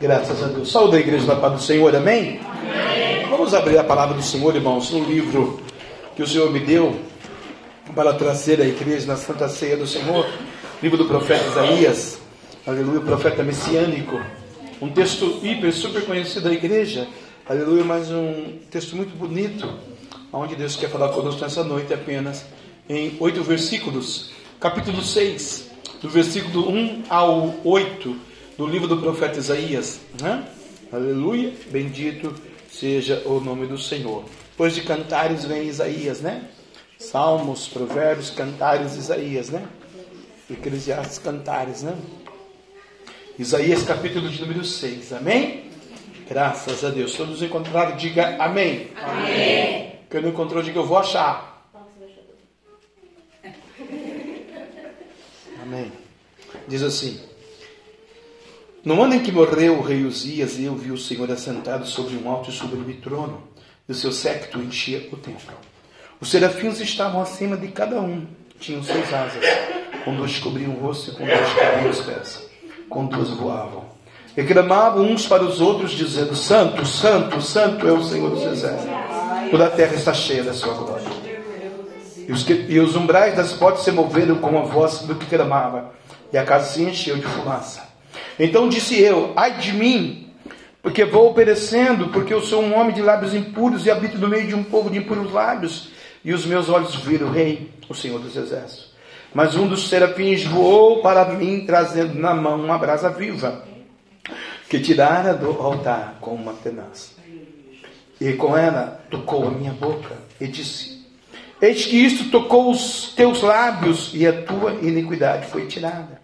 Graças a Deus. Saúde a igreja da paz do Senhor, amém? amém? Vamos abrir a palavra do Senhor, irmãos, no livro que o Senhor me deu para trazer a igreja na Santa Ceia do Senhor, livro do profeta Isaías, aleluia, profeta messiânico, um texto hiper, super conhecido da igreja, aleluia, mas um texto muito bonito, onde Deus quer falar conosco nessa noite apenas em oito versículos, capítulo 6, do versículo 1 ao 8 do livro do profeta Isaías. Né? Aleluia, bendito seja o nome do Senhor. Depois de cantares vem Isaías, né? Salmos, provérbios, cantares, Isaías, né? Eclesiastes, cantares, né? Isaías capítulo de número 6, amém? Graças a Deus. Todos encontraram, diga amém. Amém. Quem não encontrou, diga eu vou achar. Amém. Diz assim: no ano em que morreu o rei Uzias, eu vi o Senhor assentado sobre um alto e sublime trono, e o seu séquito enchia o templo. Os serafins estavam acima de cada um, tinham seis asas, com duas cobriam o rosto e com duas cobriam os pés, com duas voavam. E clamavam uns para os outros, dizendo: Santo, Santo, Santo é o Senhor dos exércitos. Toda a terra está cheia da sua glória. E os, e os umbrais das portas se moveram com a voz do que clamava, e a casa se encheu de fumaça. Então disse eu: Ai de mim, porque vou perecendo, porque eu sou um homem de lábios impuros e habito no meio de um povo de impuros lábios. E os meus olhos viram o Rei, o Senhor dos Exércitos. Mas um dos serafins voou para mim, trazendo na mão uma brasa viva, que tirara do altar com uma tenaz. E com ela tocou a minha boca e disse: Eis que isto tocou os teus lábios, e a tua iniquidade foi tirada.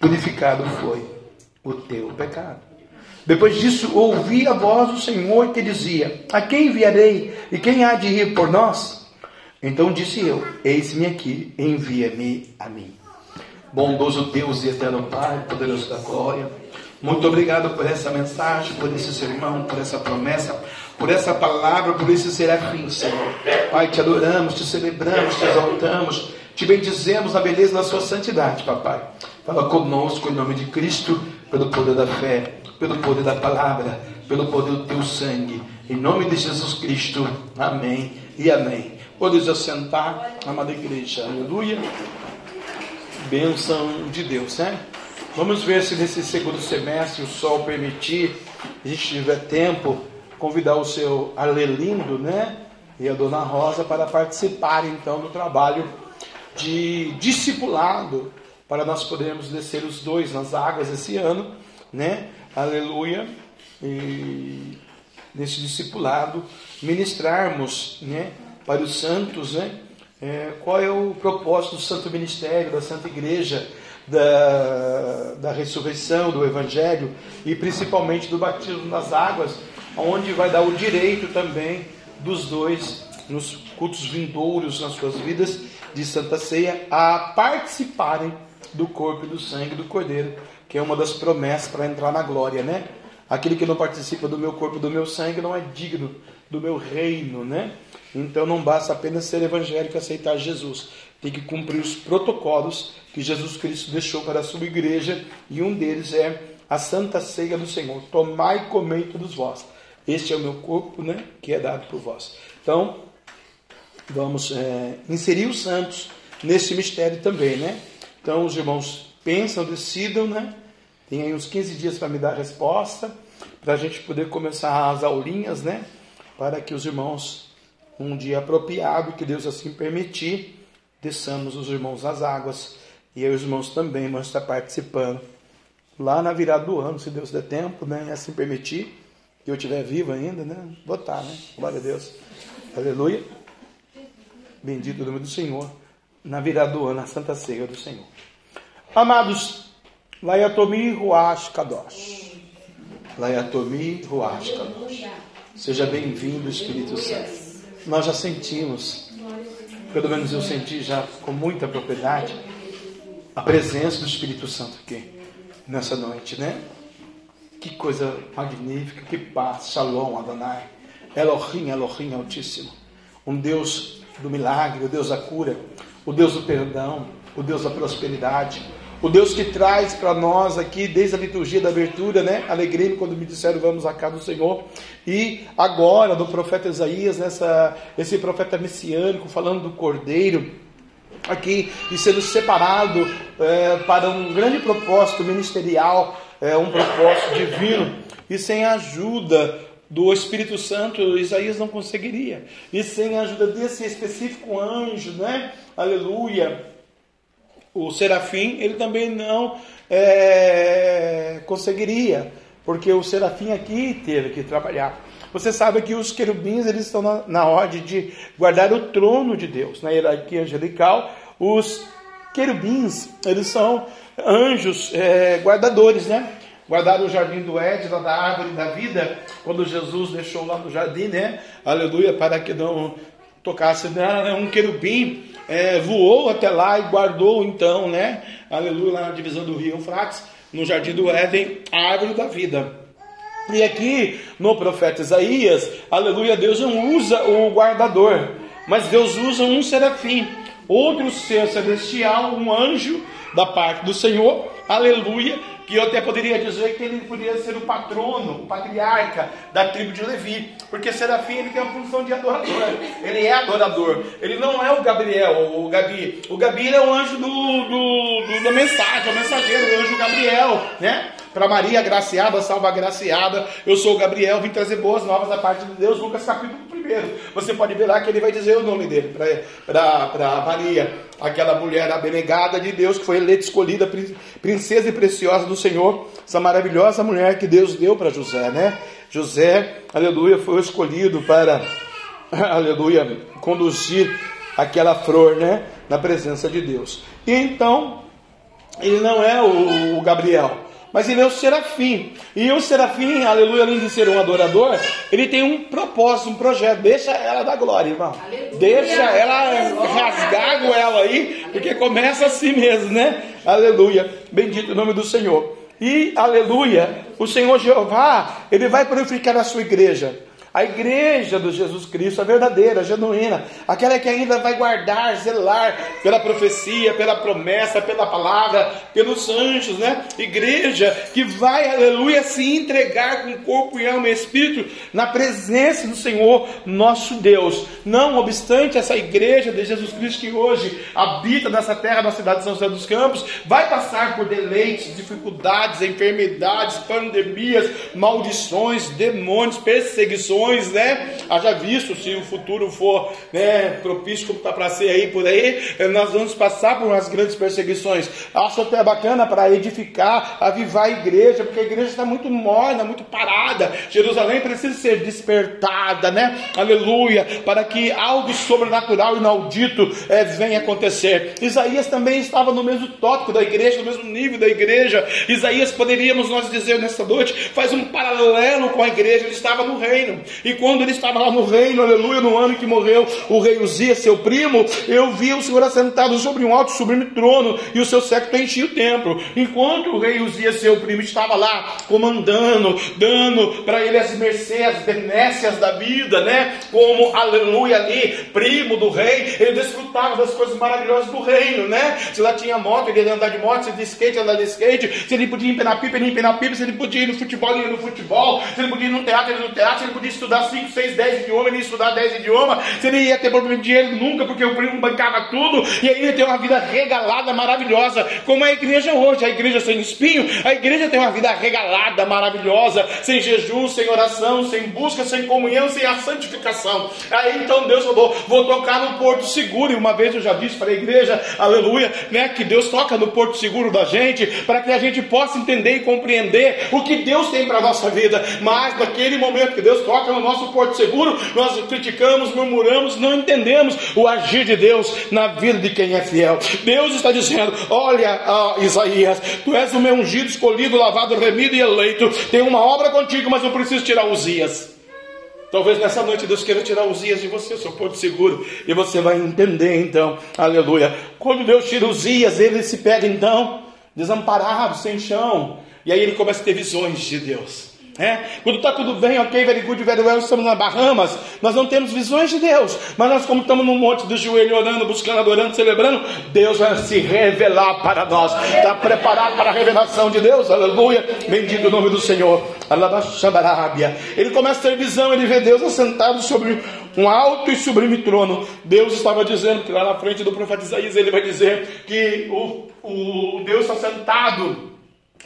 Purificado foi o teu pecado. Depois disso, ouvi a voz do Senhor que dizia: A quem enviarei e quem há de ir por nós? Então disse eu: Eis-me aqui, envia-me a mim. Bondoso Deus e eterno Pai, poderoso da glória, muito obrigado por essa mensagem, por esse sermão, por essa promessa, por essa palavra, por esse serafim, Senhor. Pai, te adoramos, te celebramos, te exaltamos, te bendizemos na beleza da sua santidade, papai. Fala conosco em nome de Cristo pelo poder da fé, pelo poder da palavra, pelo poder do teu sangue. Em nome de Jesus Cristo. Amém e amém. Podes assentar, amada igreja. Aleluia. Bênção de Deus, né? Vamos ver se nesse segundo semestre o sol permitir, a gente tiver tempo, convidar o seu Arlelindo, né? E a dona Rosa para participar então do trabalho de discipulado para nós podermos descer os dois nas águas esse ano, né? Aleluia. E nesse discipulado ministrarmos, né, para os santos, né? É, qual é o propósito do Santo Ministério, da Santa Igreja, da, da ressurreição, do Evangelho e principalmente do batismo nas águas, onde vai dar o direito também dos dois nos cultos vindouros nas suas vidas de Santa Ceia a participarem do corpo e do sangue do Cordeiro, que é uma das promessas para entrar na glória, né? Aquele que não participa do meu corpo e do meu sangue não é digno do meu reino, né? Então não basta apenas ser evangélico e aceitar Jesus. Tem que cumprir os protocolos que Jesus Cristo deixou para a sua igreja, e um deles é a santa ceia do Senhor. Tomai e comei todos vós. Este é o meu corpo, né? Que é dado por vós. Então, vamos é, inserir os santos nesse mistério também, né? Então os irmãos pensam, decidam, né? Tem aí uns 15 dias para me dar a resposta, para a gente poder começar as aulinhas, né? Para que os irmãos, um dia apropriado, que Deus assim permitir, desçamos os irmãos às águas. E os irmãos também vão estar participando. Lá na virada do ano, se Deus der tempo, né? E assim permitir, que eu estiver vivo ainda, né? Vou estar, né? Glória a Deus. Aleluia. Bendito o nome do Senhor na virada do ano, Santa Ceia do Senhor. Amados, Laiatomi Ruach Kadosh. Laiatomi Ruach Kadosh. Seja bem-vindo, Espírito Santo. Nós já sentimos, pelo menos eu senti já com muita propriedade, a presença do Espírito Santo aqui, nessa noite, né? Que coisa magnífica, que paz, Shalom, Adonai. Elohim, Elohim Altíssimo. Um Deus do milagre, o Deus da cura, o Deus do perdão, o Deus da prosperidade, o Deus que traz para nós aqui, desde a liturgia da abertura, né? Alegrei-me quando me disseram vamos à casa do Senhor. E agora, do profeta Isaías, nessa, esse profeta messiânico, falando do Cordeiro, aqui, e sendo separado é, para um grande propósito ministerial, é, um propósito divino, e sem a ajuda do Espírito Santo, Isaías não conseguiria. E sem a ajuda desse específico anjo, né? Aleluia o serafim, ele também não é, conseguiria, porque o serafim aqui teve que trabalhar. Você sabe que os querubins eles estão na, na ordem de guardar o trono de Deus, na hierarquia angelical. Os querubins eles são anjos é, guardadores, né? Guardaram o jardim do Éden, da árvore da vida, quando Jesus deixou lá no jardim, né? Aleluia, para que não tocasse né? um querubim é, voou até lá e guardou então, né? Aleluia, lá na divisão do rio Eufrates, no jardim do Éden, a árvore da vida. E aqui no profeta Isaías, aleluia, Deus não usa o guardador, mas Deus usa um serafim, outro ser celestial, um anjo da parte do Senhor, aleluia, que eu até poderia dizer que ele poderia ser o patrono, o patriarca da tribo de Levi, porque Serafim ele tem a função de adorador, ele é adorador, ele não é o Gabriel, o Gabi, o Gabi é o anjo do, do, do da mensagem, o mensageiro, o anjo Gabriel, né? Para Maria agraciada, salva agraciada, eu sou o Gabriel, vim trazer boas novas da parte de Deus, Lucas capítulo 1. Você pode ver lá que ele vai dizer o nome dele para Maria, aquela mulher abnegada de Deus, que foi eleita, escolhida, princesa e preciosa do Senhor, essa maravilhosa mulher que Deus deu para José, né? José, aleluia, foi escolhido para, aleluia, conduzir aquela flor, né? Na presença de Deus. E então, ele não é o Gabriel, mas ele é o serafim. E o serafim, aleluia, além de ser um adorador, ele tem um propósito, um projeto. Deixa ela dar glória, irmão. Aleluia. Deixa ela rasgar com ela aí, porque começa assim mesmo, né? Aleluia. Bendito o nome do Senhor. E, aleluia, o Senhor Jeová, ele vai purificar a sua igreja. A igreja do Jesus Cristo, a verdadeira, a genuína, aquela que ainda vai guardar, zelar pela profecia, pela promessa, pela palavra, pelos anjos, né? Igreja que vai, aleluia, se entregar com corpo e alma e espírito na presença do Senhor, nosso Deus. Não obstante essa igreja de Jesus Cristo que hoje habita nessa terra, na cidade de São José dos Campos, vai passar por deleites, dificuldades, enfermidades, pandemias, maldições, demônios, perseguições né? Haja visto, se o futuro for né, propício como está para ser aí por aí, eh, nós vamos passar por umas grandes perseguições. Acho até bacana para edificar, avivar a igreja, porque a igreja está muito morna, muito parada. Jerusalém precisa ser despertada, né? Aleluia, para que algo sobrenatural inaudito é, venha acontecer. Isaías também estava no mesmo tópico da igreja, no mesmo nível da igreja. Isaías, poderíamos nós dizer nesta noite, faz um paralelo com a igreja, ele estava no reino. E quando ele estava lá no reino, aleluia, no ano que morreu o rei Uzias, seu primo, eu vi o Senhor assentado sobre um alto sublime trono, e o seu séquito enchia o templo. Enquanto o rei Uzias, seu primo, estava lá comandando, dando para ele as mercês, as benécias da vida, né? Como, aleluia, ali, primo do rei, ele desfrutava das coisas maravilhosas do reino, né? Se lá tinha moto, ele ia andar de moto, se de skate, andar de skate, se ele podia empenar pipa, ele empenar pipa, se ele podia ir no futebol, ele ia no futebol, se ele podia ir no teatro, ele ia no teatro, se ele podia 5, 6, 10 idiomas, ele ia estudar 10 idiomas, você não ia ter problema de dinheiro nunca, porque o primo bancava tudo, e aí ele tem uma vida regalada, maravilhosa, como a igreja hoje, a igreja sem espinho, a igreja tem uma vida regalada, maravilhosa, sem jejum, sem oração, sem busca, sem comunhão, sem a santificação. Aí então Deus falou: vou tocar no porto seguro, e uma vez eu já disse para a igreja, aleluia, né, que Deus toca no porto seguro da gente, para que a gente possa entender e compreender o que Deus tem para a nossa vida, mas naquele momento que Deus toca, coloca no nosso porto seguro, nós criticamos, murmuramos, não entendemos o agir de Deus na vida de quem é fiel. Deus está dizendo: Olha, Isaías, tu és o meu ungido, escolhido, lavado, remido e eleito. Tem uma obra contigo, mas eu preciso tirar os dias. Talvez nessa noite Deus queira tirar os dias de você, seu porto seguro, e você vai entender então, aleluia. Quando Deus tira os dias, ele se pega então, desamparado, sem chão, e aí ele começa a ter visões de Deus. É? Quando está tudo bem, ok, very good, very well, estamos na Bahamas, nós não temos visões de Deus, mas nós, como estamos num monte de joelho, orando, buscando, adorando, celebrando, Deus vai se revelar para nós. Está preparado para a revelação de Deus, aleluia. Bendito o nome do Senhor. Ele começa a ter visão, ele vê Deus assentado sobre um alto e sublime trono. Deus estava dizendo que lá na frente do profeta Isaías ele vai dizer que o, o Deus está sentado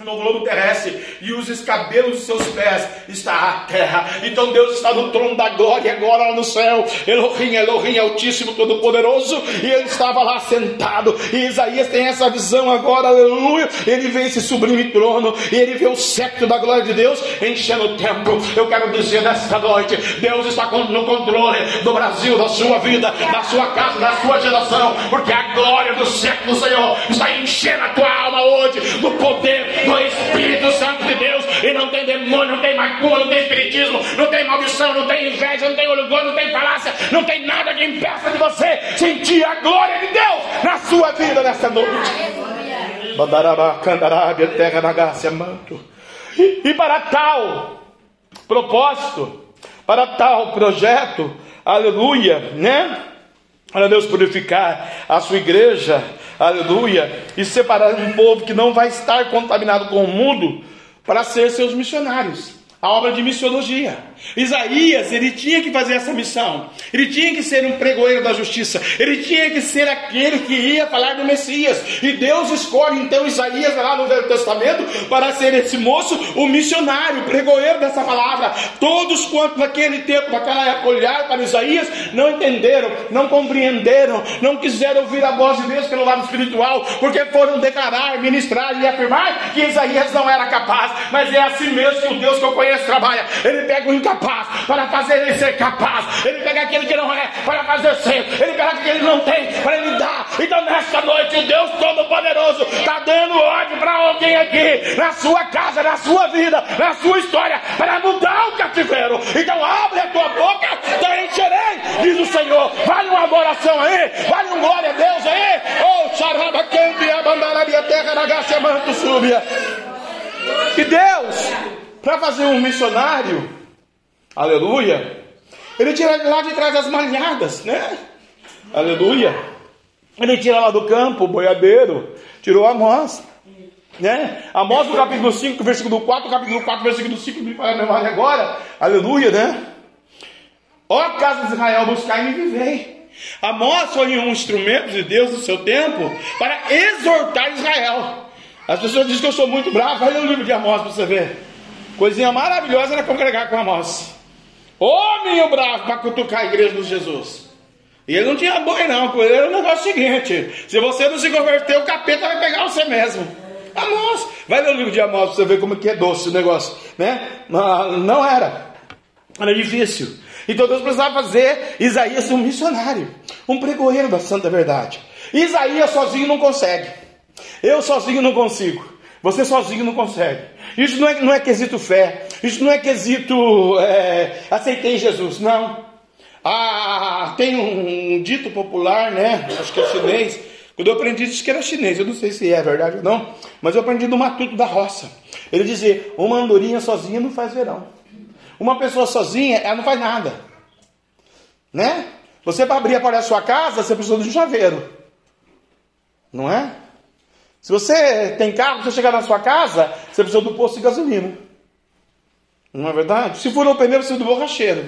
no globo terrestre e os escabelos dos seus pés está a terra. Então Deus está no trono da glória agora lá no céu. Elohim, Elohim, Altíssimo, Todo-Poderoso, e ele estava lá sentado. E Isaías tem essa visão agora, aleluia. Ele vê esse sublime trono e ele vê o sceptro da glória de Deus enchendo o templo. Eu quero dizer nesta noite: Deus está no controle do Brasil, da sua vida, da sua casa, da sua geração, porque a glória do século do Senhor está enchendo a tua alma hoje do poder do Espírito Santo de Deus, e não tem demônio, não tem macumba, não tem espiritismo, não tem maldição, não tem inveja, não tem orgulho, não tem falácia, não tem nada que impeça de você sentir a glória de Deus na sua vida nessa noite. terra manto. E para tal propósito, para tal projeto, aleluia, né? Para Deus purificar a sua igreja, aleluia, e separar um povo que não vai estar contaminado com o mundo para ser seus missionários. A obra de missiologia. Isaías, ele tinha que fazer essa missão. Ele tinha que ser um pregoeiro da justiça. Ele tinha que ser aquele que ia falar do Messias. E Deus escolhe então Isaías lá no Velho Testamento para ser esse moço, o missionário, o pregoeiro dessa palavra. Todos quanto naquele tempo, naquela época, olharam para Isaías, não entenderam, não compreenderam, não quiseram ouvir a voz de Deus pelo lado espiritual, porque foram declarar, ministrar e afirmar que Isaías não era capaz. Mas é assim mesmo que o Deus que eu conheço trabalha. Ele pega o incapaz para fazer ele ser capaz. Ele pega aquele que não é para fazer ser. Ele pega aquele que ele não tem para ele dar. Então nesta noite o Deus Todo-Poderoso está dando ordem para alguém aqui, na sua casa, na sua vida, na sua história, para mudar o cativeiro. Então abre a tua boca, te encherei, diz o Senhor. Vale uma adoração aí, vale um glória a Deus aí. Oh, xaraba, campi, abandonar a minha terra, na graça, manto, súbia. E Deus, para fazer um missionário, Aleluia. Ele tira lá de trás as malhadas, né? Aleluia. Ele tira lá do campo o boiadeiro, tirou Amós. Né? Amós no capítulo 5, versículo 4, capítulo 4, versículo 5, me fala a memória agora. Aleluia, né? Ó casa de Israel, buscai e me vivei. Amós foi um instrumento de Deus no seu tempo para exortar Israel. As pessoas dizem que eu sou muito bravo. Olha o livro de Amós para você ver. Coisinha maravilhosa era congregar com Amós. Homem bravo para cutucar a igreja de Jesus. E ele não tinha boi, não. Com ele era o negócio seguinte: se você não se converter, o capeta vai pegar você mesmo. Amós, vai ler o livro de Amós para você ver como que é doce o negócio, né? Não era, era difícil. Então Deus precisava fazer Isaías um missionário, um pregoeiro da santa verdade. Isaías sozinho não consegue. Eu sozinho não consigo. Você sozinho não consegue. Isso não é, não é quesito fé. Isso não é quesito é, aceitei Jesus. Não. Ah, tem um, dito popular, né? Acho que é chinês. Quando eu aprendi, disse que era chinês. Eu não sei se é verdade ou não. Mas eu aprendi do matuto da roça. Ele dizia: uma andorinha sozinha não faz verão. Uma pessoa sozinha, ela não faz nada. Né? Você para abrir a porta da sua casa, você precisa de um chaveiro. Não é? Se você tem carro, você chegar na sua casa, você precisa do posto de gasolina. Não é verdade? Se furou o pneu, precisa do borracheiro.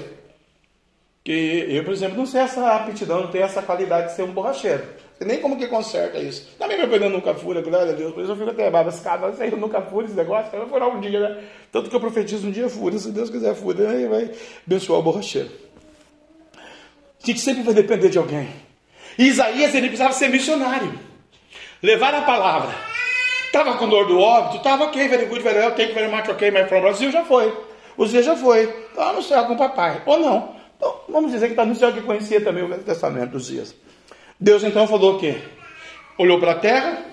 Que eu, por exemplo, não sei essa aptidão, não tenho essa qualidade de ser um borracheiro. Sei nem como que conserta isso. Também meu pneu nunca fura, glória a Deus. Por isso eu fico até babascado. Mas eu nunca fura esse negócio, vai furar um dia, né? Tanto que eu profetizo um dia fura. Se Deus quiser fura, aí vai abençoar o borracheiro. A gente sempre vai depender de alguém. E Isaías, ele precisava ser missionário levar a palavra. Estava com dor do óbito, estava ok, very good, very well, take very much, ok, mas from Brasil já foi. Zé já foi, estava no céu com o papai, ou não. Então, vamos dizer que está no céu que conhecia também o Velho Testamento dos dias. Deus então falou o quê? Olhou para a terra,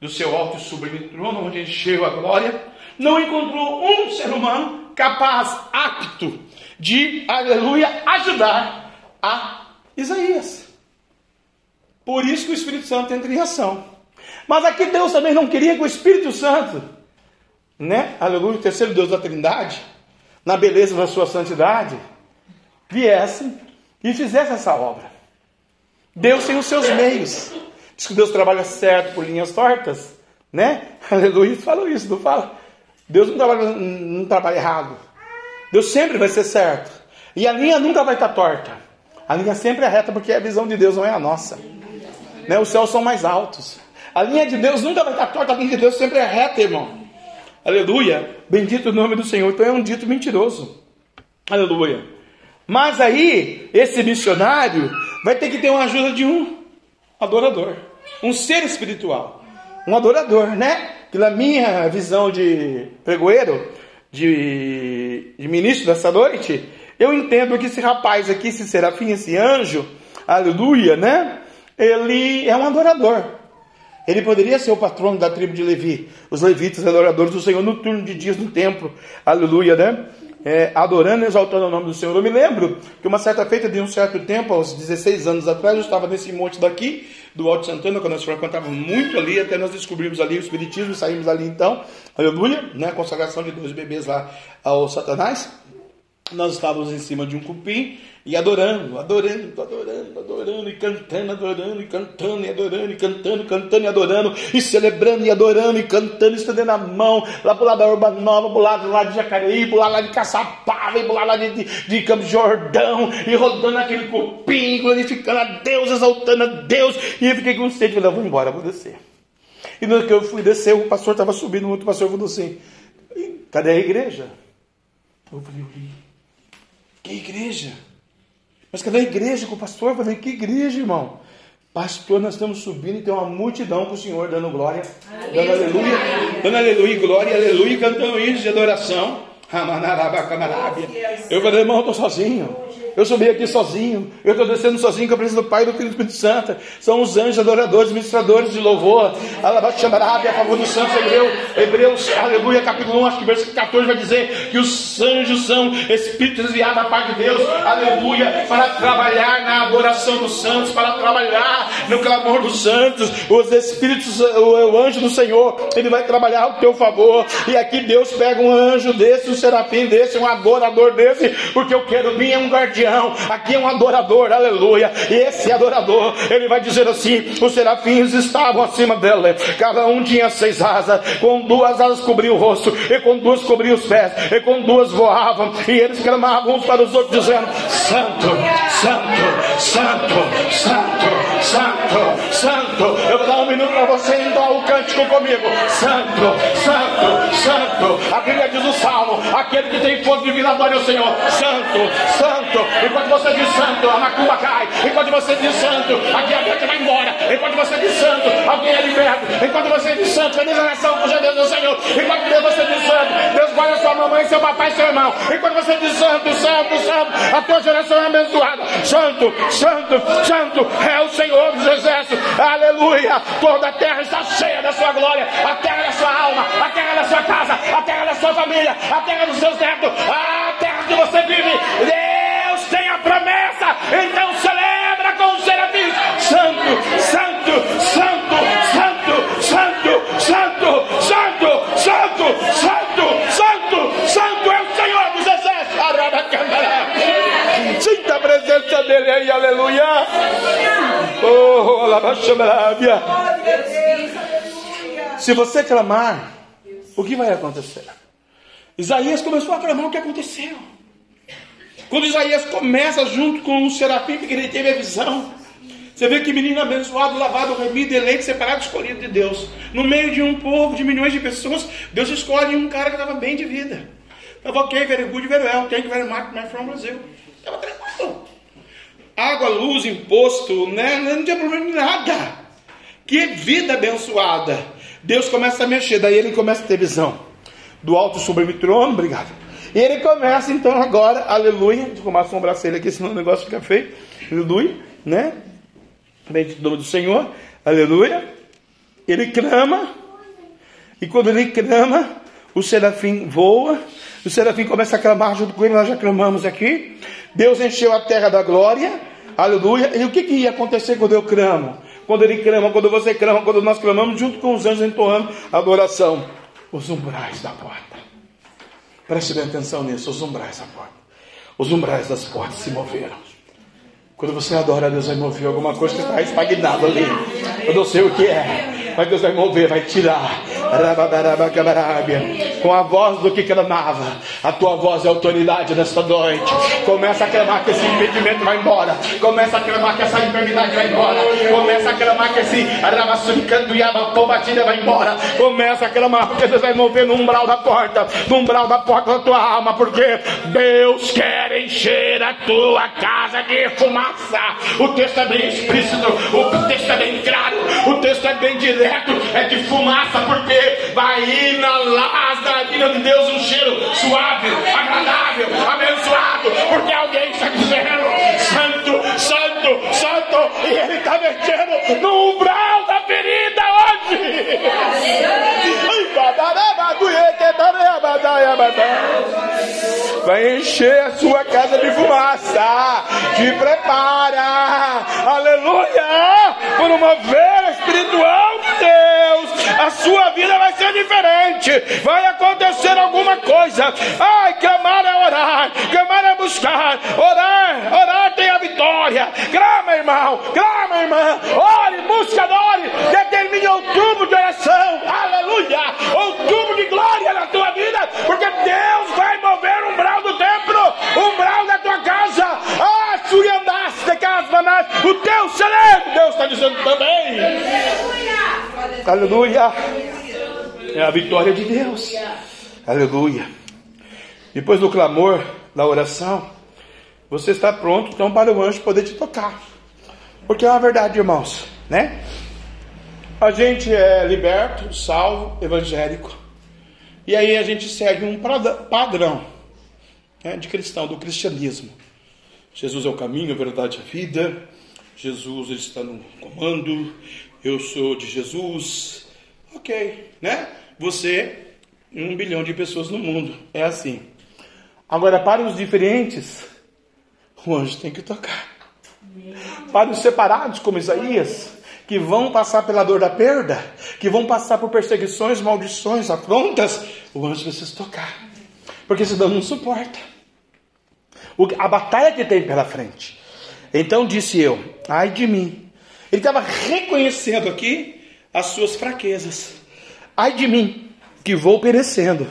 do seu alto e sublime trono, onde encheu a glória, não encontrou um ser humano capaz, apto de, aleluia, ajudar a Isaías. Por isso que o Espírito Santo entra em ação. Mas aqui Deus também não queria que o Espírito Santo né? Aleluia, o terceiro Deus da Trindade, na beleza da sua santidade, viesse e fizesse essa obra. Deus tem os seus meios. Diz que Deus trabalha certo por linhas tortas, né? Aleluia, falou isso, não fala? Deus não trabalha, não trabalha errado. Deus sempre vai ser certo. E a linha nunca vai estar torta. A linha sempre é reta porque a visão de Deus não é a nossa. Né? Os céus são mais altos. A linha de Deus nunca vai estar torta, a linha de Deus sempre é reta, irmão. Aleluia. Bendito o nome do Senhor. Então é um dito mentiroso. Aleluia. Mas aí, esse missionário vai ter que ter uma ajuda de um adorador, um ser espiritual, um adorador, né? Na minha visão de pregoeiro, de, de ministro dessa noite, eu entendo que esse rapaz aqui, esse serafim, esse anjo, aleluia, né? Ele é um adorador. Ele poderia ser o patrono da tribo de Levi, os levitas adoradores do Senhor no turno de dias no templo, aleluia, né? É, adorando e exaltando o nome do Senhor. Eu me lembro que uma certa feita de um certo tempo, aos 16 anos atrás, eu estava nesse monte daqui, do Alto Santana, quando nós frequentávamos muito ali, até nós descobrimos ali o Espiritismo e saímos ali então, aleluia, né? Consagração de dois bebês lá ao Satanás. Nós estávamos em cima de um cupim e adorando, adorando, adorando, adorando, e cantando, adorando, e cantando, e adorando, e cantando, cantando, e adorando, e celebrando, e adorando, e cantando, estendendo a mão, lá pro lado da Urba Nova, pro lado lá de Jacareí, pro lado lá de Caçapava, e pro lado lá de, de, de Campos Jordão, e rodando aquele cupim, glorificando a Deus, exaltando a Deus, e eu fiquei com sede, falei, vou embora, vou descer. E no que eu fui descer, o pastor estava subindo, o outro pastor falou assim, cadê a igreja? Eu falei, que igreja? Mas cadê a igreja com o pastor? Eu falei, que igreja, irmão? Pastor, nós estamos subindo e tem uma multidão com o Senhor dando glória, aleluia. dando aleluia, dando aleluia, glória, aleluia, cantando isso de adoração. Eu falei, irmão, eu estou sozinho. Eu subi aqui sozinho. Eu estou descendo sozinho com a presença do Pai, do Filho e do Espírito Santo. São os anjos adoradores, ministradores de louvor. Alabaxamarabe, a favor dos santos. Hebreus, Hebreus, aleluia, capítulo 1, acho que versículo 14 vai dizer que os anjos são espíritos enviados da parte de Deus. Aleluia, para trabalhar na adoração dos santos, para trabalhar no clamor dos santos. Os espíritos, o, o anjo do Senhor, ele vai trabalhar ao teu favor. E aqui Deus pega um anjo desse, um serafim desse, um adorador desse, porque quero vir é um guardião aqui é um adorador, aleluia. E esse adorador, ele vai dizer assim: os serafins estavam acima dela, cada um tinha seis asas, com duas asas cobriam o rosto, e com duas cobriam os pés, e com duas voavam, e eles clamavam uns para os outros, dizendo: Santo, Santo, Santo, Santo, Santo, Santo. Eu vou dar um minuto para você entrar o cântico comigo: Santo, Santo, Santo. A Bíblia diz o salmo: aquele que tem fogo de vida, adore o Senhor, Santo, Santo. Enquanto você diz santo, a macumba cai. Enquanto você diz santo, a diabetes vai embora. Enquanto você diz santo, alguém é liberto. Enquanto você diz santo, feliz a nação cuja Deus é o Senhor. Enquanto você diz santo, Deus guarda sua mamãe, seu papai e seu irmão. Enquanto você diz santo, santo, santo, a tua geração é abençoada. Santo, santo, santo é o Senhor dos exércitos. Aleluia. Toda a terra está cheia da sua glória. A terra da sua alma, a terra da sua casa, a terra da sua família, a terra dos seus netos, a terra que você vive. Tem a promessa, então celebra com os serafins. Santo, santo, santo, santo, santo, santo, santo, santo, santo, santo, santo é o Senhor dos exércitos. Sinta a presença dele aí, aleluia. Oh, alabaxamarabia. Se você clamar, o que vai acontecer? Isaías começou a clamar o que aconteceu. Quando Isaías começa junto com o serafim, porque ele teve a visão. Você vê que menino abençoado, lavado, remido, eleito, separado, escolhido de Deus. No meio de um povo de milhões de pessoas, Deus escolhe um cara que estava bem de vida. Estava ok, very good, very well, thank you very much, my from Brasil. Estava tranquilo. Água, luz, imposto, né? não tinha problema de nada. Que vida abençoada. Deus começa a mexer, daí ele começa a ter visão. Do alto sobre o trono, obrigado e ele começa então agora, aleluia, deixa eu arrumar a sobrancelha aqui, senão o negócio fica feio, aleluia, né? Bendito nome do Senhor, aleluia. Ele clama, e quando ele clama, o serafim voa, o serafim começa a clamar junto com ele, nós já clamamos aqui. Deus encheu a terra da glória, aleluia. E o que, que ia acontecer quando eu clamo? Quando ele clama, quando você clama, quando nós clamamos, junto com os anjos entoando a adoração. os umbrais da porta. Preste bem atenção nisso, os umbrais da porta. Os umbrais das portas se moveram. Quando você adora, Deus vai mover alguma coisa que está estagnado ali. Eu não sei o que é, mas Deus vai mover, vai tirar. Com a voz do que clamava, a tua voz é autoridade nesta noite. Começa a clamar que esse impedimento vai embora. Começa a clamar que essa enfermidade vai embora. Começa a clamar que esse arabaçuricando e a vai embora. Começa a clamar porque Deus vai mover no umbral da porta, no umbral da porta da tua alma, porque Deus quer encher a tua casa de fumaça. O texto é bem explícito, o texto é bem claro, o texto é bem direto, é de fumaça, porque vai inalar vida de Deus um cheiro suave, agradável, abençoado, porque alguém está dizendo: Santo, Santo, Santo, e Ele está mexendo no umbral da ferida hoje. Vai encher a sua casa de fumaça. Te prepara. Aleluia. Por uma vez espiritual de Deus. A sua vida vai ser diferente. Vai acontecer alguma coisa. Ai, clamar é orar. Clamar é buscar. Orar, orar tem a vitória. Clama, irmão. Clama, irmã. Ore, busca, ore. Determine outubro de oração. Aleluia. Outubro de glória na tua vida. Porque Deus vai mover o umbral do templo. Umbral da tua casa. Ah, suriandaste de casa, o teu celeiro. Deus está dizendo também. Aleluia. Aleluia. É a vitória de Deus. Aleluia. Depois do clamor, da oração, você está pronto então para o anjo poder te tocar. Porque é uma verdade, irmãos, né? A gente é liberto, salvo, evangélico. E aí a gente segue um padrão né, de cristão, do cristianismo. Jesus é o caminho, a verdade e a vida. Jesus está no comando. Eu sou de Jesus. Ok, né? Você, um bilhão de pessoas no mundo. É assim. Agora, para os diferentes, o anjo tem que tocar. Para os separados, como Isaías, que vão passar pela dor da perda, que vão passar por perseguições, maldições, afrontas, o anjo precisa tocar. Porque senão não suporta. A batalha que tem pela frente. Então disse eu, ai de mim. Ele estava reconhecendo aqui as suas fraquezas. Ai de mim, que vou perecendo,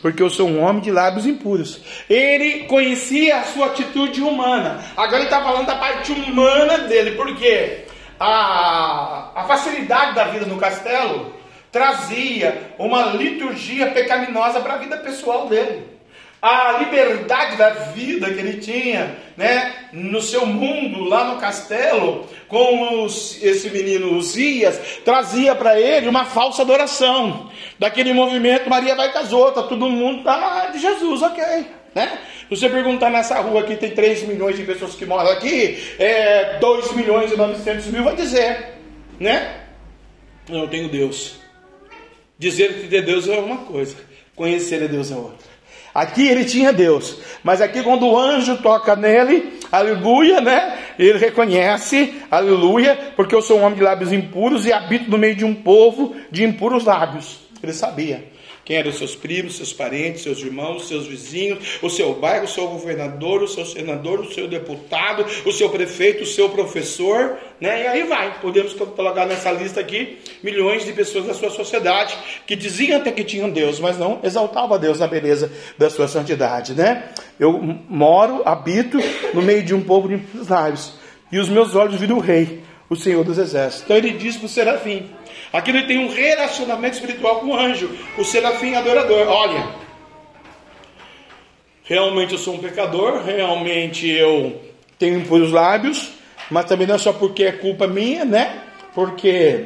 porque eu sou um homem de lábios impuros. Ele conhecia a sua atitude humana. Agora ele está falando da parte humana dele, porque a, a facilidade da vida no castelo trazia uma liturgia pecaminosa para a vida pessoal dele a liberdade da vida que ele tinha, né, no seu mundo lá no castelo, com os, esse menino Uzias, trazia para ele uma falsa adoração. Daquele movimento, Maria vai com as outras, todo mundo tá de Jesus, ok, né? Se você perguntar nessa rua aqui, tem 3 milhões de pessoas que moram aqui, é, 2 milhões e 900 mil, vai dizer, né? Eu tenho Deus. Dizer que de Deus é uma coisa, conhecer a Deus é outra. Aqui ele tinha Deus, mas aqui quando o anjo toca nele, aleluia, né? Ele reconhece, aleluia, porque eu sou um homem de lábios impuros e habito no meio de um povo de impuros lábios. Ele sabia. Quem eram seus primos, seus parentes, seus irmãos, seus vizinhos, o seu bairro, o seu governador, o seu senador, o seu deputado, o seu prefeito, o seu professor, né? E aí vai. Podemos colocar nessa lista aqui milhões de pessoas da sua sociedade que diziam até que tinham Deus, mas não exaltavam a Deus na beleza da sua santidade, né? Eu moro, habito no meio de um povo de lábios, e os meus olhos viram o rei, o Senhor dos exércitos. Então ele diz para o serafim: Aqui ele tem um relacionamento espiritual com o anjo, o serafim adorador. Olha, realmente eu sou um pecador, realmente eu tenho impuros lábios, mas também não é só porque é culpa minha, né? Porque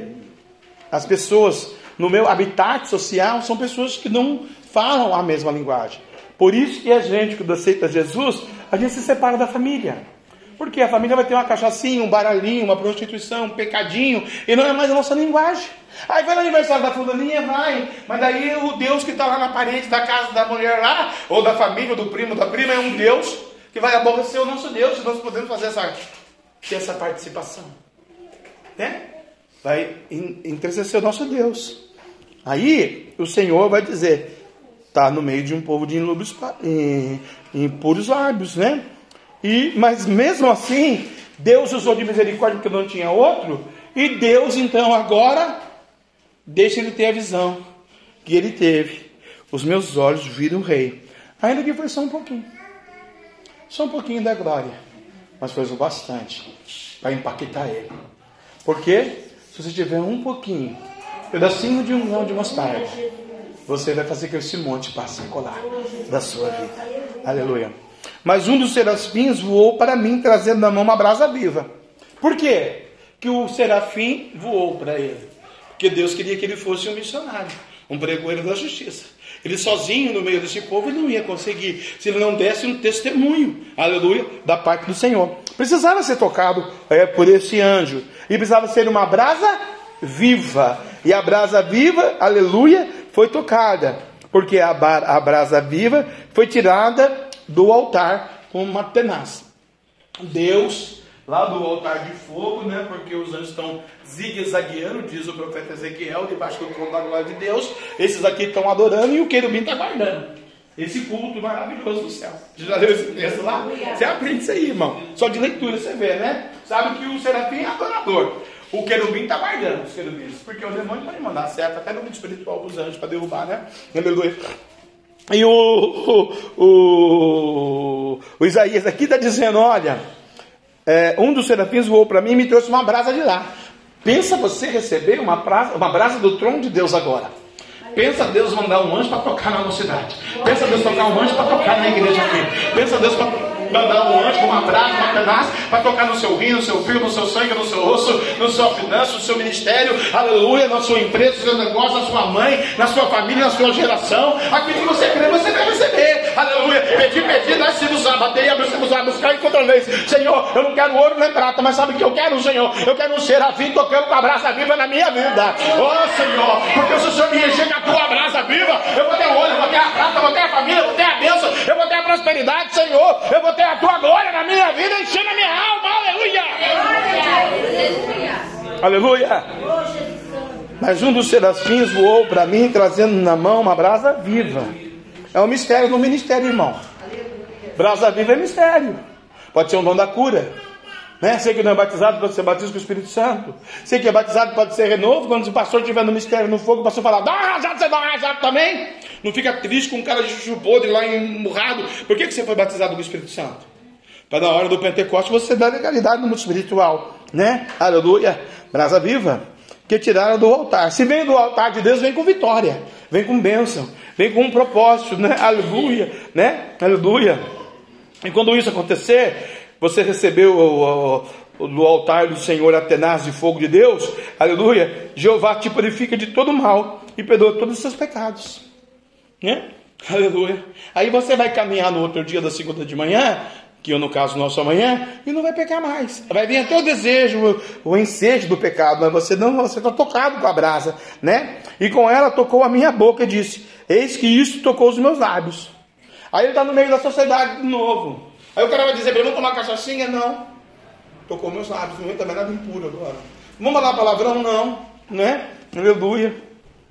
as pessoas no meu habitat social são pessoas que não falam a mesma linguagem. Por isso que a gente, quando aceita Jesus, a gente se separa da família. Porque a família vai ter uma cachaçinha, um baralhinho, uma prostituição, um pecadinho, e não é mais a nossa linguagem. Aí vai no aniversário da fulaninha, vai. Mas daí o Deus que está lá na parede da casa da mulher lá, ou da família, ou do primo, da prima, é um Deus que vai aborrecer o nosso Deus, se nós podemos fazer essa, ter essa participação. Né? Vai entristecer o nosso Deus. Aí o Senhor vai dizer: está no meio de um povo de impuros lábios, né? E, mas mesmo assim, Deus usou de misericórdia porque não tinha outro, e Deus então agora deixa ele ter a visão que ele teve. Os meus olhos viram o rei, ainda que foi só um pouquinho, só um pouquinho da glória, mas foi o bastante para impactar ele. Porque se você tiver um pouquinho, pedacinho de um grão de mostarda, você vai fazer que esse monte passe a colar da sua vida. Aleluia. Mas um dos serafins voou para mim, trazendo na mão uma brasa viva. Por quê? Que o serafim voou para ele. Porque Deus queria que ele fosse um missionário, um pregoeiro da justiça. Ele sozinho no meio desse povo não ia conseguir, se ele não desse um testemunho, aleluia, da parte do Senhor. Precisava ser tocado é, por esse anjo, e precisava ser uma brasa viva. E a brasa viva, aleluia, foi tocada, porque a, a brasa viva foi tirada do altar com uma tenaz. Deus, lá do altar de fogo, né, porque os anjos estão zigue-zagueando, diz o profeta Ezequiel, debaixo do trono da glória de Deus. Esses aqui estão adorando e o querubim está guardando. Esse culto maravilhoso do céu. Já leu esse texto lá? Você aprende isso aí, irmão. Só de leitura você vê, né? Sabe que o serafim é adorador. O querubim está guardando os querubins. Porque o demônio pode mandar certo até no mundo espiritual dos anjos para derrubar, né? Aleluia. E o, o, o, Isaías aqui está dizendo: olha, é, um dos serafins voou para mim e me trouxe uma brasa de lá. Pensa você receber uma brasa, uma brasa do trono de Deus agora. Pensa Deus mandar um anjo para tocar na nossa cidade. Pensa Deus tocar um anjo para tocar na igreja aqui. Pensa Deus para mandar um anjo com uma brasa, uma pedaço, para tocar no seu rim, no seu fio, no seu sangue, no seu osso, no seu finança, no seu ministério, aleluia, na sua empresa, no seu negócio, na sua mãe, na sua família, na sua geração. Aquilo que você crê, você vai receber. Aleluia. Pedir, pedir, nós se nos abater, abrimos a buscar e encontraremos. Senhor, eu não quero ouro nem prata, mas sabe o que eu quero, Senhor? Eu quero um serafim tocando com a brasa viva na minha vida. Oh, Senhor, porque se o Senhor me encher com a tua brasa viva, eu vou ter ouro, eu vou ter a prata, eu vou ter a família, eu vou ter a bênção, eu vou ter a prosperidade, Senhor. Eu vou ter a tua glória na minha vida, enchendo a minha alma. Aleluia. Aleluia. Mas um dos serafins voou para mim, trazendo na mão uma brasa viva. É um mistério no ministério, irmão. Brasa viva é mistério. Pode ser um dom da cura. Né? Sei que não é batizado, pode ser batismo com o Espírito Santo. Sei que é batizado, pode ser renovo. Quando o pastor estiver no mistério no fogo, o pastor falar, dá uma você dá uma também. Não fica triste com um cara de chuchu podre lá emburrado. Por que, que você foi batizado com o Espírito Santo? Para na hora do Pentecoste você dar legalidade no mundo espiritual, né? Aleluia. Brasa viva. Que tiraram do altar. Se vem do altar de Deus, vem com vitória, vem com bênção, vem com um propósito, né? Aleluia, né? Aleluia. E quando isso acontecer, você recebeu o, o, do altar do Senhor a tenaz de fogo de Deus, aleluia. Jeová te purifica de todo mal e perdoa todos os seus pecados, né? Aleluia. Aí você vai caminhar no outro dia da segunda de manhã, que eu no caso nosso amanhã, e não vai pecar mais. Vai vir até o desejo, o ensejo do pecado, mas você não, você está tocado com a brasa, né? E com ela tocou a minha boca e disse: Eis que isso tocou os meus lábios. Aí ele está no meio da sociedade de novo. Aí o cara vai dizer: Vamos tomar cachaçinha? Não. Tocou meus lábios, não também nada impuro agora. Vamos falar palavrão? Não, né? Aleluia.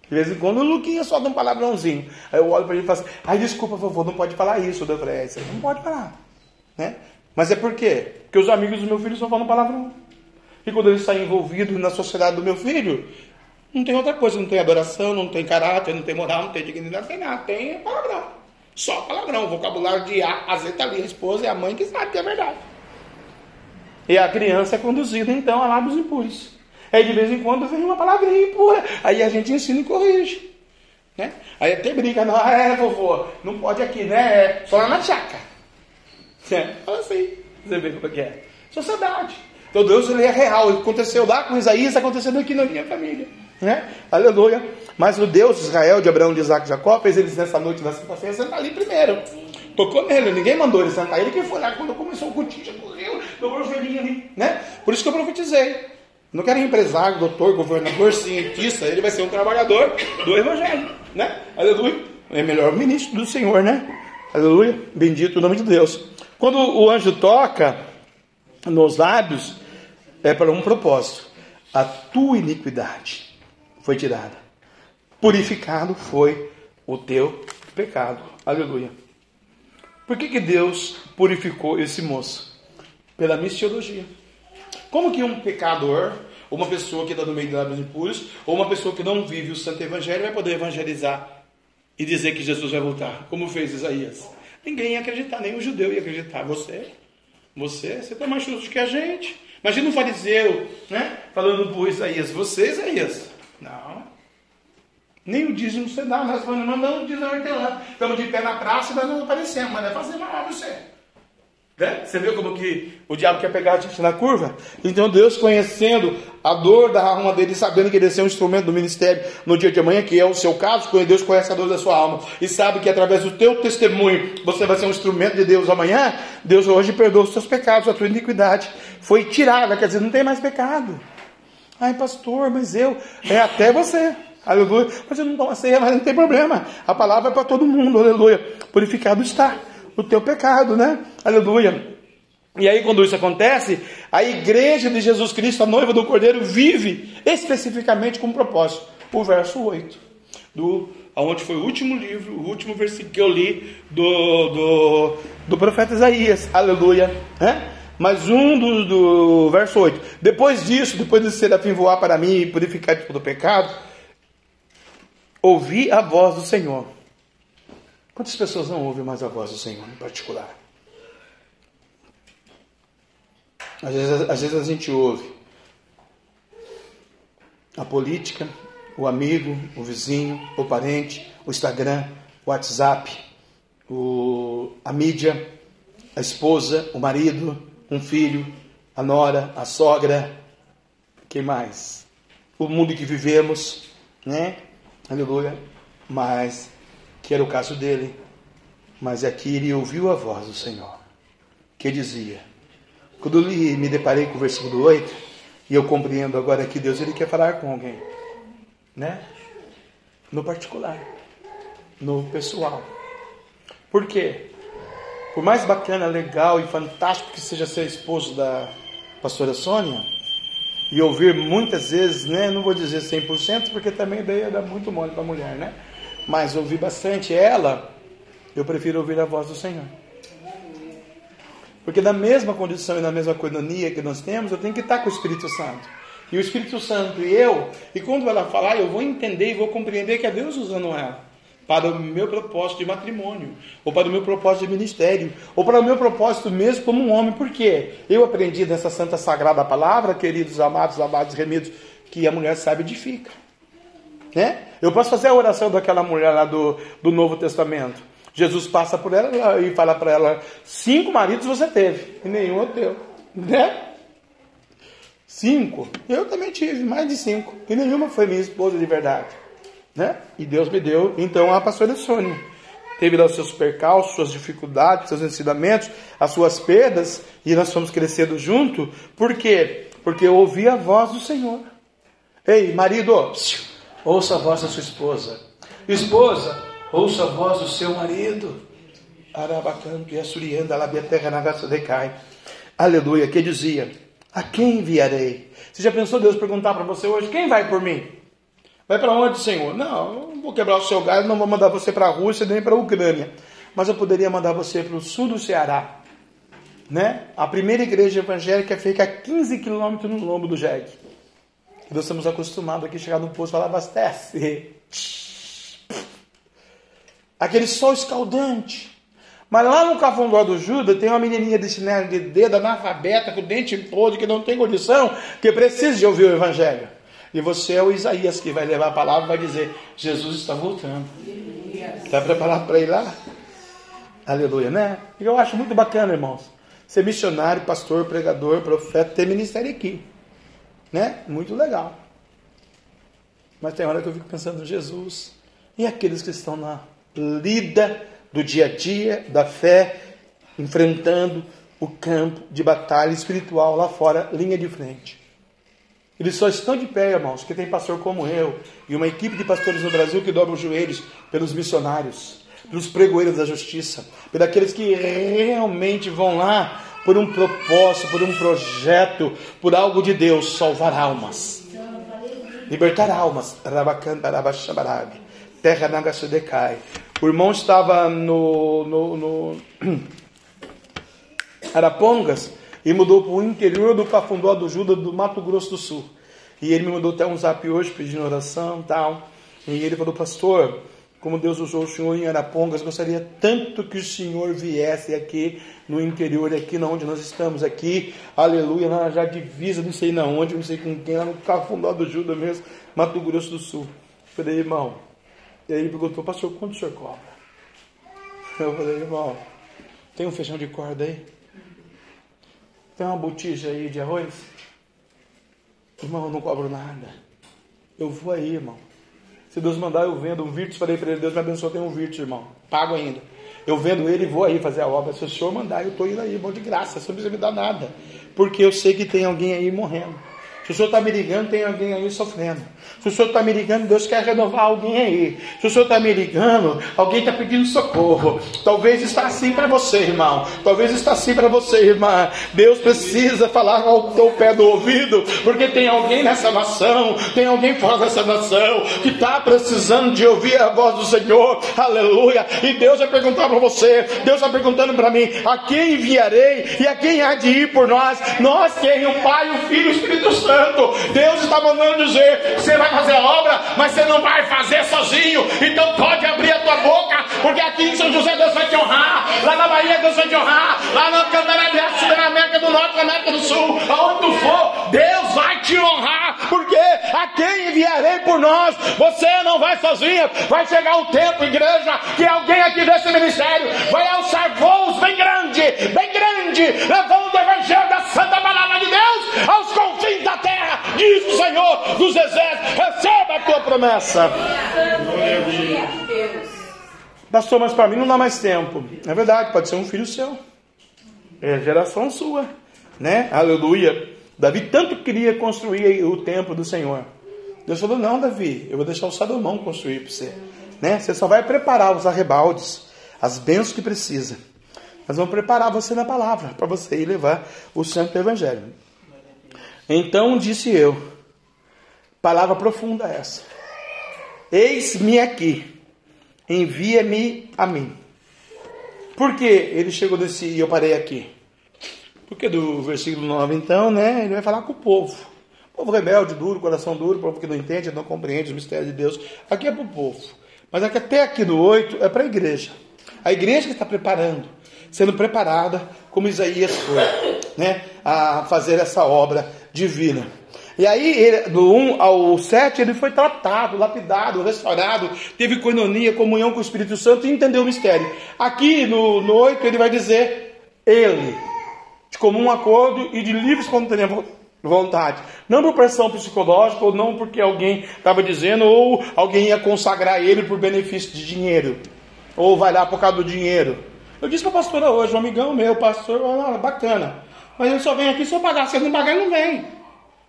De vez em quando o Luquinha dá um palavrãozinho. Aí eu olho para ele e falo assim: Ai, desculpa, vovô, não pode falar isso. Eu falei: é, Não pode falar. Né? Mas é por quê? Porque os amigos do meu filho só falam palavrão. E quando ele está envolvido na sociedade do meu filho, não tem outra coisa, não tem adoração, não tem caráter, não tem moral, não tem dignidade, não tem nada, tem palavrão. Só palavrão, vocabulário de A a Z tá ali, a esposa e a mãe que sabe que é verdade. E a criança é conduzida então a lábios impuros. Aí de vez em quando vem uma palavrinha impura, aí a gente ensina e corrige. Né? Aí até briga, não, é vovô, não pode aqui, né? É só na chácara. É, fala assim, você vê como é que é. Sociedade. Então Deus ele é real. Aconteceu lá com Isaías, está acontecendo aqui na minha família. Né? Aleluia. Mas o Deus de Israel, de Abraão, de Isaac e Jacó, fez eles nessa noite da sexta-feira sentar ali primeiro. Tocou nele, ninguém mandou ele sentar. Ele que foi lá, quando começou o cultinho, já correu, dobrou o joelhinho ali. Né? Por isso que eu profetizei. Não quero empresário, doutor, governador, cientista, ele vai ser um trabalhador do Evangelho. Né? Aleluia. É melhor o ministro do Senhor, né? Aleluia. Bendito o nome de Deus. Quando o anjo toca nos lábios, é para um propósito. A tua iniquidade foi tirada. purificado foi o teu pecado. Aleluia. Por que, que Deus purificou esse moço? Pela missiologia. Como que um pecador, uma pessoa que está no meio de lábios impuros, ou uma pessoa que não vive o santo evangelho vai poder evangelizar e dizer que Jesus vai voltar, como fez Isaías? Ninguém ia acreditar, nem o judeu ia acreditar. Você, você, você está mais justo que a gente. Imagina um fariseu, né? Falando para Isaías, você, Isaías. Não. Nem o dízimo você dá, nós mandamos o dízimo hortelã. Estamos de pé na praça nós não aparecemos, mas é fazer mal você. Né? Você viu como que o diabo quer pegar a gente na curva? Então Deus conhecendo a dor da alma dele, sabendo que ele ser um instrumento do ministério no dia de amanhã, que é o seu caso, Deus conhece a dor da sua alma e sabe que através do teu testemunho você vai ser um instrumento de Deus amanhã. Deus hoje perdoa os seus pecados, a tua iniquidade foi tirada, quer dizer, não tem mais pecado. Ai, pastor, mas eu, é até você. Aleluia. Mas eu não tomo a ceia, mas não tem problema. A palavra é para todo mundo, aleluia. Purificado está o teu pecado, né? Aleluia. E aí, quando isso acontece, a igreja de Jesus Cristo, a noiva do Cordeiro, vive especificamente com um propósito. O verso 8, do, onde foi o último livro, o último versículo que eu li do, do, do profeta Isaías. Aleluia. É? Mais um do, do verso 8. Depois disso, depois de serafim voar para mim e purificar de todo pecado, ouvi a voz do Senhor Quantas pessoas não ouvem mais a voz do Senhor em particular? Às vezes, às vezes a gente ouve a política, o amigo, o vizinho, o parente, o Instagram, o WhatsApp, o, a mídia, a esposa, o marido, um filho, a nora, a sogra, quem mais? O mundo que vivemos, né? Aleluia. Mas que era o caso dele. Mas aqui ele ouviu a voz do Senhor, que dizia: Quando eu me deparei com o versículo 8, e eu compreendo agora que Deus ele quer falar com alguém, né? No particular, no pessoal. Por quê? Por mais bacana, legal e fantástico que seja ser esposo da pastora Sônia, e ouvir muitas vezes, né? Não vou dizer 100%, porque também daí dá muito mole para a mulher, né? mas ouvi bastante ela, eu prefiro ouvir a voz do Senhor. Porque na mesma condição e na mesma coinonia que nós temos, eu tenho que estar com o Espírito Santo. E o Espírito Santo e eu, e quando ela falar, eu vou entender e vou compreender que é Deus usando ela para o meu propósito de matrimônio, ou para o meu propósito de ministério, ou para o meu propósito mesmo como um homem. Por quê? Eu aprendi nessa santa sagrada palavra, queridos amados, amados remidos, que a mulher sabe edifica. Né? Eu posso fazer a oração daquela mulher lá do, do Novo Testamento. Jesus passa por ela e fala para ela: cinco maridos você teve, e nenhum é teu. Né? Cinco. Eu também tive mais de cinco, e nenhuma foi minha esposa de verdade. Né? E Deus me deu, então, a pastora Sônia. Teve lá os seus percalços, suas dificuldades, seus ensinamentos, as suas perdas, e nós fomos crescendo junto. Por quê? Porque eu ouvi a voz do Senhor. Ei, marido, ouça a voz da sua esposa. Esposa, ouça a voz do seu marido. Arabacanto e assurianda, labia terra na decai. Aleluia, que dizia: A quem enviarei? Você já pensou Deus perguntar para você hoje: Quem vai por mim? Vai para onde, Senhor? Não, não vou quebrar o seu galho, não vou mandar você para a Rússia nem para a Ucrânia. Mas eu poderia mandar você para o sul do Ceará. Né? A primeira igreja evangélica fica a 15 quilômetros no lombo do jegue. Nós estamos acostumados aqui chegar no posto e falar abastece. Aquele sol escaldante. Mas lá no Cafundó do Judas tem uma menininha de chinelo de dedo, analfabeta, com dente podre, que não tem condição, que precisa de ouvir o Evangelho. E você é o Isaías que vai levar a palavra e vai dizer: Jesus está voltando. Está preparado para ir lá? Aleluia, né? Eu acho muito bacana, irmãos, ser missionário, pastor, pregador, profeta, ter ministério aqui. Né? Muito legal. Mas tem hora que eu fico pensando em Jesus e aqueles que estão na lida do dia a dia, da fé, enfrentando o campo de batalha espiritual lá fora, linha de frente. Eles só estão de pé, irmãos, que tem pastor como eu e uma equipe de pastores no Brasil que dobram os joelhos pelos missionários, pelos pregoeiros da justiça, pelos que realmente vão lá por um propósito, por um projeto, por algo de Deus, salvar almas. libertar almas. Terra Nagasudecai. O irmão estava no, no, no Arapongas e mudou para o interior do Cafundó do Juda do Mato Grosso do Sul. E ele me mandou até um zap hoje pedindo oração e tal. E ele falou, pastor, como Deus usou o senhor em Arapongas, gostaria tanto que o senhor viesse aqui no interior, aqui na onde nós estamos, aqui, aleluia, na já divisa, não sei na onde, não sei com quem, lá no Cafundó do Juda mesmo, Mato Grosso do Sul. Eu falei, irmão, e aí ele perguntou, pastor, quanto o senhor cobra? Eu falei, irmão, tem um feijão de corda aí? Tem uma botija aí de arroz? Irmão, eu não cobro nada. Eu vou aí, irmão. Se Deus mandar, eu vendo um Virtus. Falei para ele, Deus me abençoe, tem um Virtus, irmão. Pago ainda. Eu vendo ele e vou aí fazer a obra. Se o senhor mandar, eu estou indo aí, irmão, de graça. Você não precisa me dar nada. Porque eu sei que tem alguém aí morrendo. Se o senhor está me ligando, tem alguém aí sofrendo. Se o senhor está me ligando, Deus quer renovar alguém aí. Se o senhor está me ligando, alguém está pedindo socorro. Talvez está assim para você, irmão. Talvez está assim para você, irmã. Deus precisa falar ao teu pé do ouvido, porque tem alguém nessa nação, tem alguém fora dessa nação que está precisando de ouvir a voz do Senhor. Aleluia. E Deus vai perguntar para você, Deus está perguntando para mim: a quem enviarei e a quem há de ir por nós? Nós quem? O Pai, o Filho e o Espírito Santo. Santo. Deus está mandando dizer: você vai fazer a obra, mas você não vai fazer sozinho. Então pode abrir a tua boca, porque aqui em São José Deus vai te honrar. Lá na Bahia Deus vai te honrar. Lá na Cantarabia, na América do Norte, na América do Sul, aonde tu for, Deus vai te honrar. Porque a quem enviarei por nós? Você não vai sozinho. Vai chegar o tempo, igreja, que alguém aqui desse ministério vai alçar voos bem grande, bem grande, levando o evangelho da Santa Palavra de Deus aos confins da terra, diz o Senhor dos exércitos: receba a tua promessa. Pastor, mas para mim não dá mais tempo. É verdade, pode ser um filho seu. É geração sua, né? Aleluia. Davi tanto queria construir o templo do Senhor. Deus falou: Não, Davi, eu vou deixar o Salomão construir para você. Né? Você só vai preparar os arrebaldes, as bênçãos que precisa. Nós vamos preparar você na palavra para você ir levar o santo evangelho. Então disse eu, palavra profunda essa: Eis-me aqui, envia-me a mim. Por que ele chegou desse e eu parei aqui? Porque do versículo 9, então, né, ele vai falar com o povo. Povo rebelde, duro, coração duro, povo que não entende, não compreende os mistérios de Deus. Aqui é para o povo. Mas aqui, até aqui no 8 é para a igreja. A igreja que está preparando, sendo preparada, como Isaías foi, né, a fazer essa obra divina. E aí, ele, do 1 ao 7, ele foi tratado, lapidado, restaurado, teve coinonia, comunhão com o Espírito Santo e entendeu o mistério. Aqui no, no 8, ele vai dizer ele, de comum acordo e de livre espontânea vontade. Não por pressão psicológica, ou não porque alguém estava dizendo, ou alguém ia consagrar ele por benefício de dinheiro, ou vai lá por causa do dinheiro. Eu disse para a pastora hoje, um amigão meu, pastor, bacana. Mas ele só vem aqui se eu pagar. Se ele não pagar, ele não vem.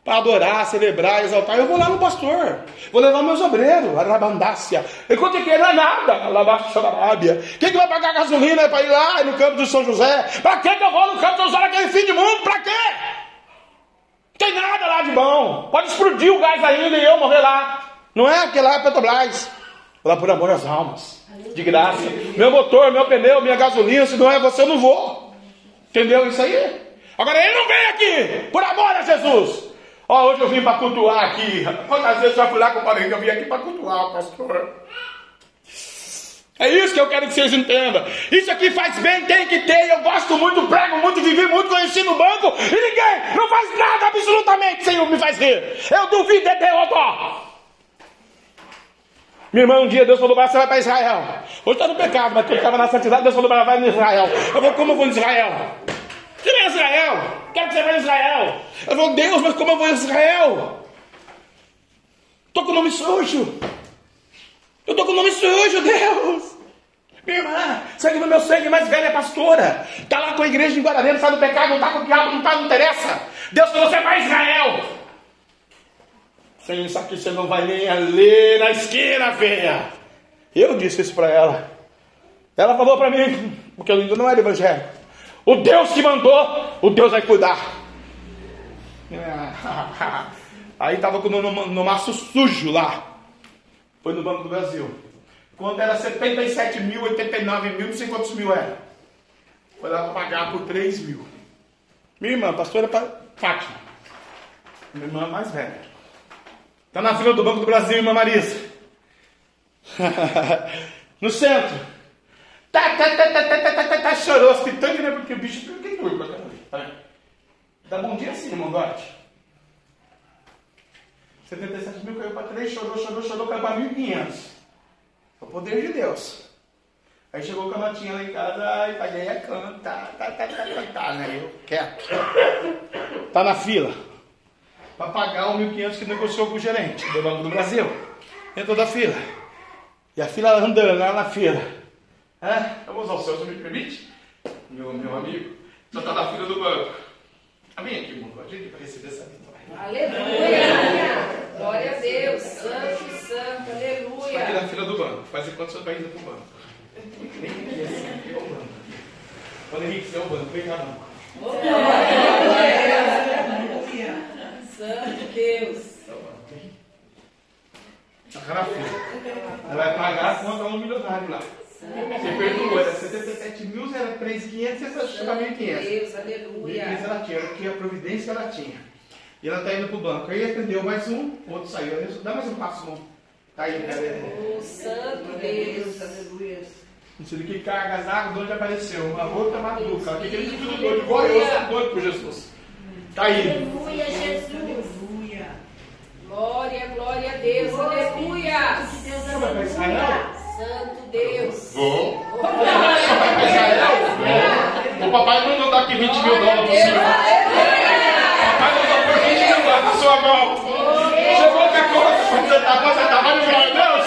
Para adorar, celebrar, exaltar. Eu vou lá no pastor. Vou levar meus obreiros, a rabandácia. Enquanto que não é nada, a Quem que vai pagar gasolina para ir lá no campo de São José? Para que, eu vou no campo de São José naquele fim de mundo? Para quê? Tem nada lá de bom. Pode explodir o gás ainda e eu morrer lá. Não é aquele lá é Petrobras. Vou lá por amor às almas. De graça. Meu motor, meu pneu, minha gasolina, se não é você, eu não vou. Entendeu isso aí? Agora ele não vem aqui, por amor a Jesus. Ó, hoje eu vim para cultuar aqui. Quantas vezes eu já fui lá com o parente? Eu vim aqui para cultuar, pastor. É isso que eu quero que vocês entendam. Isso aqui faz bem, tem que ter. Eu gosto muito, prego muito, vivi muito, conheci no banco. E ninguém não faz nada absolutamente sem me faz rir. Eu duvido de Deus, ó. Minha irmã, um dia Deus falou para você vai para Israel. Hoje está no pecado, mas quando estava na santidade, Deus falou para ela vai em Israel. Eu falei, como eu vou em Israel? Israel? Quero que você vá em Israel. Eu vou, Deus, mas como eu vou em Israel? Estou com o nome sujo. Eu estou com o nome sujo, Deus. Minha irmã, sangue do meu sangue, mais velha é pastora. Está lá com a igreja em Guararema, sai do pecado, não está com o diabo, não está, não interessa. Deus falou, você vai em Israel. Sem isso aqui você não vai nem ler na esquina, velha. Eu disse isso para ela. Ela falou para mim, porque eu ainda não era evangélico. O Deus que mandou, o Deus vai cuidar. Aí tava no, no, no maço sujo lá. Foi no Banco do Brasil. Quando era 77 mil, 89 mil, não sei quantos mil era. Foi lá pagar por 3 mil. Minha irmã, pastora Fátima. Minha irmã mais velha. Está na fila do Banco do Brasil, irmã Marisa. no centro. Tá, tá, tá, tá, tá, tá, tá, tá, tá chorou, hospitante, né? Porque o bicho fica doido pra caramba. Dá bom dia sim, irmão Duarte. 77 mil caiu para 3, chorou, chorou, chorou, caiu para 1.500. É o poder de Deus. Aí chegou com a notinha lá em casa, e paguei a canta, tá, tá, tá, tá, tá, né? Eu quieto. Tá na fila. Para pagar o 1.500 que negociou com o gerente do Banco do Brasil. Entrou da fila. E a fila andando lá na fila. É, eu vou usar o seu, você me permite? Meu, meu amigo. Só tá na fila do banco. Ah, vem aqui, pode ir para receber essa vitória. Aleluia! Glória a Deus, santo, santo, aleluia. Está aqui na fila do banco. Faz enquanto você vai indo para o banco. Nem que assim, é o banco. Quando Henrique, você é o banco, vem cá, banco. Santo Deus. Está na fila. Ela vai pagar a conta a um milionário lá. Você perdoou, era 77 mil, era 3.500, você está chegando a 1.500. Deus, aleluia. 1.500 ela tinha, porque a providência ela tinha. E ela está indo para o banco. Aí atendeu mais um, o outro saiu. Dá mais um passo, irmão. Tá aí, cara. O santo Deus, aleluia. Não sei do que carga as águas, de onde apareceu. Uma outra maluca. O que que ele tudo doido? Igual eu, sou doido por Jesus. Tá aí. Aleluia, Jesus. Glória, glória a Deus, aleluia. Você vai para Israel? Santo Deus. Vou. O papai mandou dar aqui 20 mil dólares o senhor. Papai mandou por 20 mil dólares na sua mão. Chegou que a coisa, você tá, você tá, vai glória a Deus?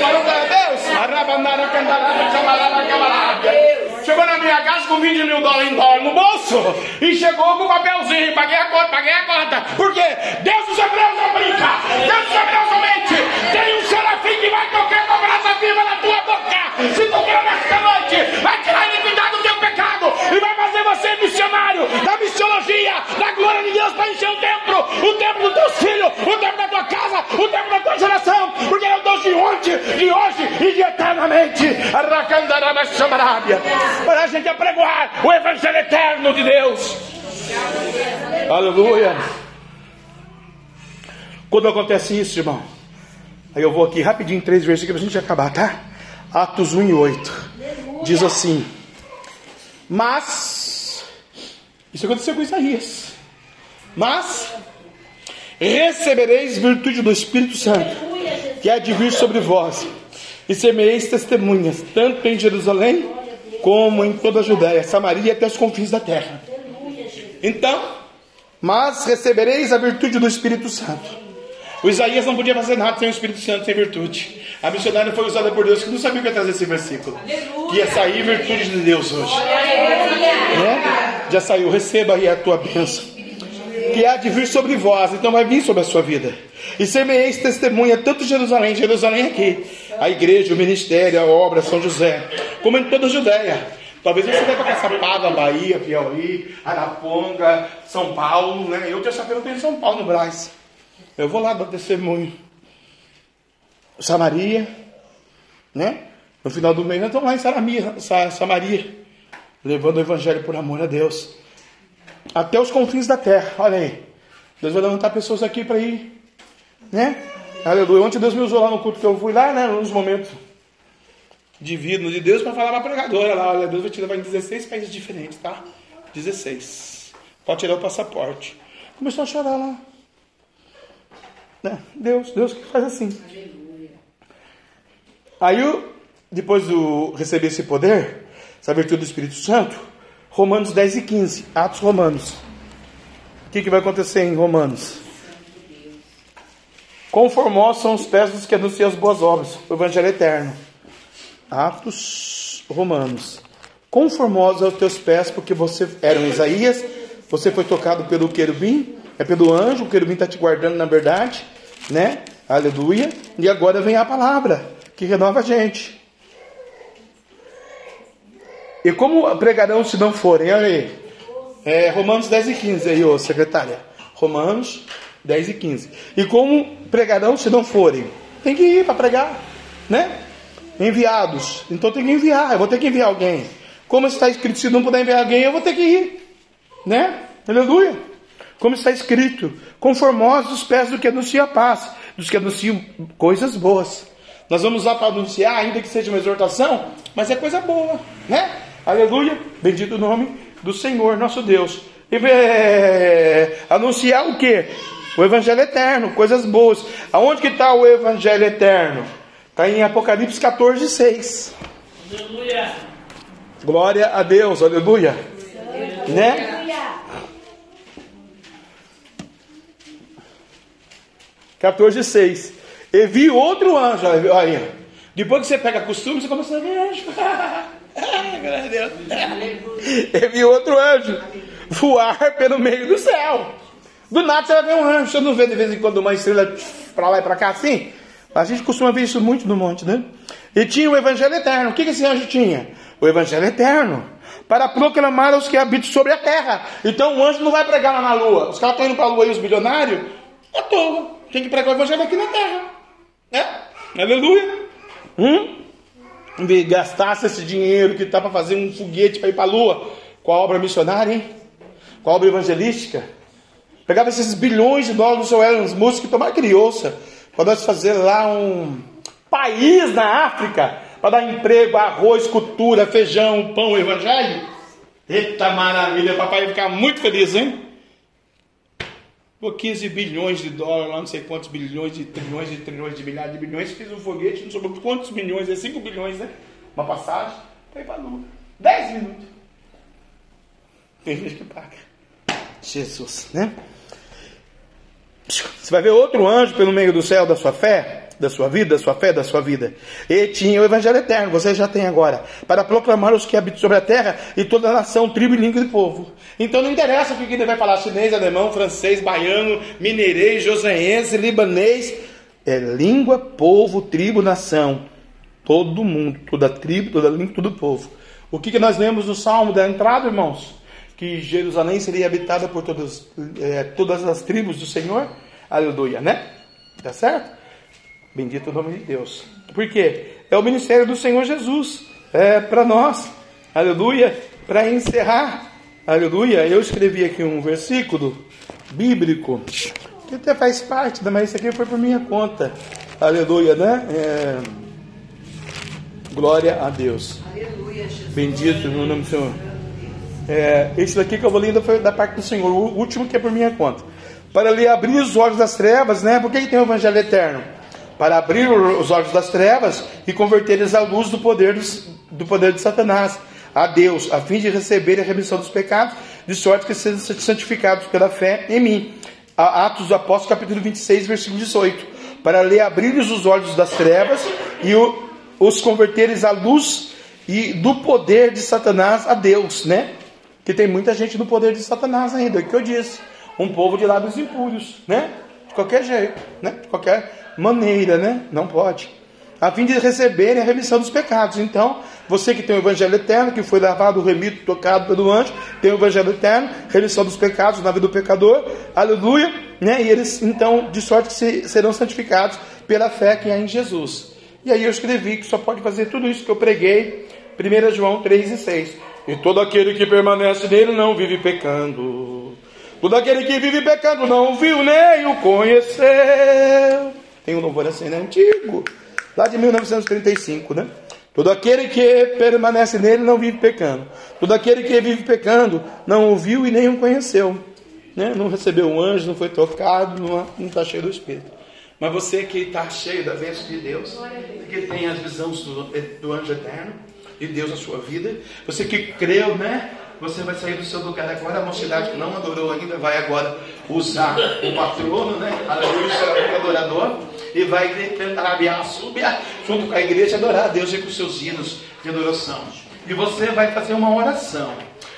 Glória a Deus? Arabanara, candarara, camarada, camarada. Chegou na minha casa com 20 mil dólares no bolso e chegou com o papelzinho, paguei a conta, paguei a conta. Por quê? Deus dos Hebreus não brinca, Deus dos Hebreus não mente. Tem um serafim que vai tocar com a brasa viva na tua boca. Se tu quer nesta noite, vai tirar a iniquidade do pecado e vai fazer você missionário da missiologia, da glória de Deus para encher o templo, o templo dos teus filhos, o templo da tua casa, o templo da tua geração, porque é o Deus de ontem, de hoje e de eternamente. Para a gente apregoar o evangelho eterno de Deus. Aleluia. Quando acontece isso, irmão, aí eu vou aqui rapidinho, três versículos para a gente acabar, tá? Atos 1 e 8. Diz assim: Mas, isso aconteceu com Isaías. Mas, recebereis virtude do Espírito Santo, que há de vir sobre vós, e semeeis testemunhas, tanto em Jerusalém, como em toda a Judéia, Samaria e até os confins da terra. Então, mas recebereis a virtude do Espírito Santo. O Isaías não podia fazer nada sem o Espírito Santo, sem virtude. A missionária foi usada por Deus que não sabia o que ia trazer esse versículo. Que ia sair virtude de Deus hoje. Né? Já saiu, receba aí a tua bênção. Que há de vir sobre vós, então vai vir sobre a sua vida. E semeeis testemunha tanto em Jerusalém, Jerusalém aqui, a igreja, o ministério, a obra, São José, como em toda a Judéia. Talvez você vai para Caçapava, Bahia, Piauí, Araponga, São Paulo, né? Eu terça-feira tenho em São Paulo, no Brás. Eu vou lá dar testemunho. Samaria, né? No final do mês, nós estamos lá em Saramia, Samaria, levando o evangelho por amor a Deus. Até os confins da terra, olha aí. Deus vai levantar pessoas aqui para ir, né? Aleluia. Ontem Deus me usou lá no culto que eu fui lá, né? Nos momentos divino de Deus para falar para a pregadora lá. Olha, Deus vai te levar em 16 países diferentes, tá? 16. Pode tirar o passaporte. Começou a chorar lá. Né? Deus, Deus que faz assim. Aí, depois de receber esse poder, essa virtude do Espírito Santo, Romanos 10 e 15, Atos Romanos. O que, que vai acontecer em Romanos? Conformosos são os pés dos que anunciam as boas obras, o Evangelho eterno. Atos Romanos. Conformosos aos teus pés, porque você era um Isaías, você foi tocado pelo querubim, é pelo anjo, o querubim está te guardando na verdade, né? Aleluia. E agora vem a palavra que renova a gente. E como pregarão se não forem? Olha aí. É, Romanos 10 e 15 aí, ô secretária. Romanos 10 e 15. E como pregarão se não forem? Tem que ir para pregar, né? Enviados. Então tem que enviar, eu vou ter que enviar alguém. Como está escrito, se não puder enviar alguém, eu vou ter que ir, né? Aleluia. Como está escrito, conformosos os pés do que anuncia a paz, dos que anunciam coisas boas. Nós vamos lá para anunciar, ainda que seja uma exortação, mas é coisa boa, né? Aleluia, bendito o nome do Senhor, nosso Deus. E, é, anunciar o que? O Evangelho eterno, coisas boas. Aonde que está o Evangelho eterno? Está em Apocalipse 14, 6. Aleluia. Glória a Deus, aleluia. aleluia. Né? 14, 6. E vi outro anjo. Olha, depois que você pega costume, você começa a ver anjo. Deus. E vi outro anjo voar pelo meio do céu. Do nada você vai ver um anjo. Você não vê de vez em quando uma estrela para lá e para cá assim? A gente costuma ver isso muito no monte, né? E tinha o evangelho eterno. O que, esse anjo tinha? O evangelho eterno. Para proclamar aos que habitam sobre a terra. Então o anjo não vai pregar lá na lua. Os caras estão indo para a lua aí, os bilionários. É toa. Tem que pregar o evangelho aqui na terra. É? Aleluia. Hum? Gastasse esse dinheiro que está para fazer um foguete para ir para a lua com a obra missionária, hein? Com a obra evangelística. Pegava esses bilhões de dólares do seu Elon Musk e tomar criança para nós fazer lá um país na África para dar emprego, arroz, cultura, feijão, pão, evangelho. Eita maravilha, papai ia ficar muito feliz, hein? Por 15 bilhões de dólares, lá não sei quantos bilhões, de trilhões, de trilhões, de milhares de bilhões, fiz um foguete, não sobrou quantos milhões, é 5 bilhões, né? Uma passagem, foi para a lua. 10 minutos. Tem gente que paga. Jesus, né? Você vai ver outro anjo pelo meio do céu da sua fé, da sua vida, da sua fé, da sua vida. E tinha o Evangelho eterno, você já tem agora, para proclamar os que habitam sobre a terra e toda a nação, tribo e língua de povo. Então não interessa o que ele vai falar, chinês, alemão, francês, baiano, mineirês, joseense, libanês. É língua, povo, tribo, nação. Todo mundo, toda tribo, toda língua, todo povo. O que, que nós lemos no Salmo da entrada, irmãos? Que Jerusalém seria habitada por é, todas as tribos do Senhor. Aleluia, né? Tá certo? Bendito o nome de Deus. Por quê? É o ministério do Senhor Jesus. É para nós. Aleluia. Para encerrar. Aleluia. Eu escrevi aqui um versículo bíblico que até faz parte, mas isso aqui foi por minha conta. Aleluia, né? É... Glória a Deus. Aleluia, Jesus. Bendito no nome do Senhor. É, esse daqui que eu vou ler ainda foi da parte do Senhor, o último que é por minha conta. Para lhe abrir os olhos das trevas, né? Por que tem o Evangelho eterno? Para abrir os olhos das trevas e converter eles à luz do poder, do poder de Satanás, a Deus, a fim de receber a remissão dos pecados, de sorte que sejam santificados pela fé em mim. Atos do Apóstolo, capítulo 26, versículo 18. Para lhe abrir os olhos das trevas e os converteres à luz e do poder de Satanás a Deus, né? Que tem muita gente no poder de Satanás ainda, é o que eu disse. Um povo de lábios impuros, né? De qualquer jeito, né? De qualquer maneira, né? Não pode. A fim de receberem a remissão dos pecados. Então, você que tem o Evangelho eterno, que foi lavado, remido, tocado pelo anjo, tem o Evangelho eterno, remissão dos pecados na vida do pecador, aleluia, né? E eles, então, de sorte que serão santificados pela fé que é em Jesus. E aí eu escrevi que só pode fazer tudo isso que eu preguei, 1 João 3 e 6. E todo aquele que permanece nele não vive pecando. Todo aquele que vive pecando não viu nem o conheceu. Tem um louvor assim, né? Antigo, lá de 1935, né? Todo aquele que permanece nele não vive pecando. Todo aquele que vive pecando não ouviu e nem o conheceu. Né? Não recebeu um anjo, não foi tocado, não está cheio do Espírito. Mas você que está cheio da bênção de Deus, que tem as visões do, do anjo eterno, de Deus na sua vida, você que creu, né? Você vai sair do seu lugar agora. A mocidade que não adorou ainda vai agora usar o patrono, né? Aleluia, adorador. E vai tentar subir junto com a igreja adorar a Deus e com seus hinos de adoração. E você vai fazer uma oração.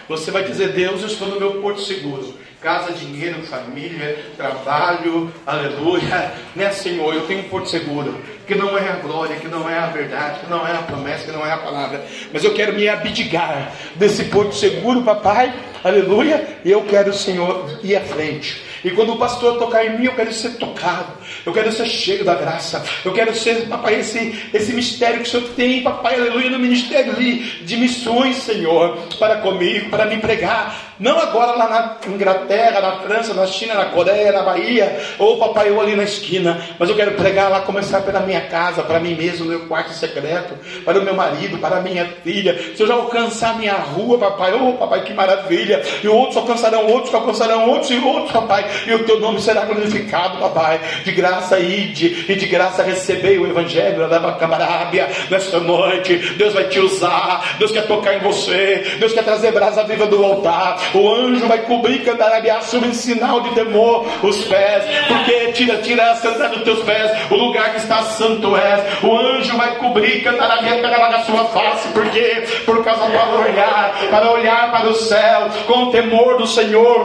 Você vai dizer: Deus, eu estou no meu porto seguro casa, dinheiro, família, trabalho, aleluia. Né, Senhor? Eu tenho um porto seguro, que não é a glória, que não é a verdade, que não é a promessa, que não é a palavra. Mas eu quero me abdicar desse porto seguro, papai, aleluia. E eu quero, Senhor, ir à frente. E quando o pastor tocar em mim, eu quero ser tocado. Eu quero ser cheio da graça. Eu quero ser, papai, esse, esse mistério que o Senhor tem, papai, aleluia, no ministério de missões, Senhor, para comigo, para me pregar. Não agora lá na Inglaterra, na França, na China, na Coreia, na Bahia, ou papai, eu ali na esquina. Mas eu quero pregar lá, começar pela minha casa, para mim mesmo, no meu quarto secreto, para o meu marido, para a minha filha. Se eu já alcançar a minha rua, papai, oh papai, que maravilha. E outros alcançarão outros, que alcançarão outros e outros, papai. E o teu nome será glorificado, papai. De graça ide, e de graça recebei o Evangelho da Camarábia nesta noite. Deus vai te usar, Deus quer tocar em você, Deus quer trazer brasa viva do altar. O anjo vai cobrir Candarabiaçu em sinal de temor os pés, porque tira, tira a santidade dos teus pés, o lugar que está santo é. O anjo vai cobrir Candarabiaçu a sua face, porque por causa do olhar, para olhar para o céu, com o temor do Senhor,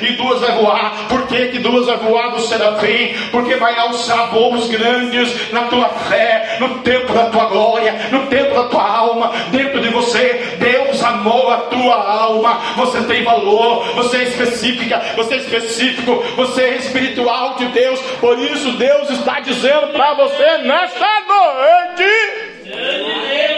e duas vai voar, por que, que duas vai voar do serafim? Porque vai alçar voos grandes na tua fé, no tempo da tua glória, no tempo da tua alma, dentro de você, Deus amou a tua alma, você tem valor, você é específica, você é específico, você é espiritual de Deus, por isso Deus está dizendo para você nesta noite.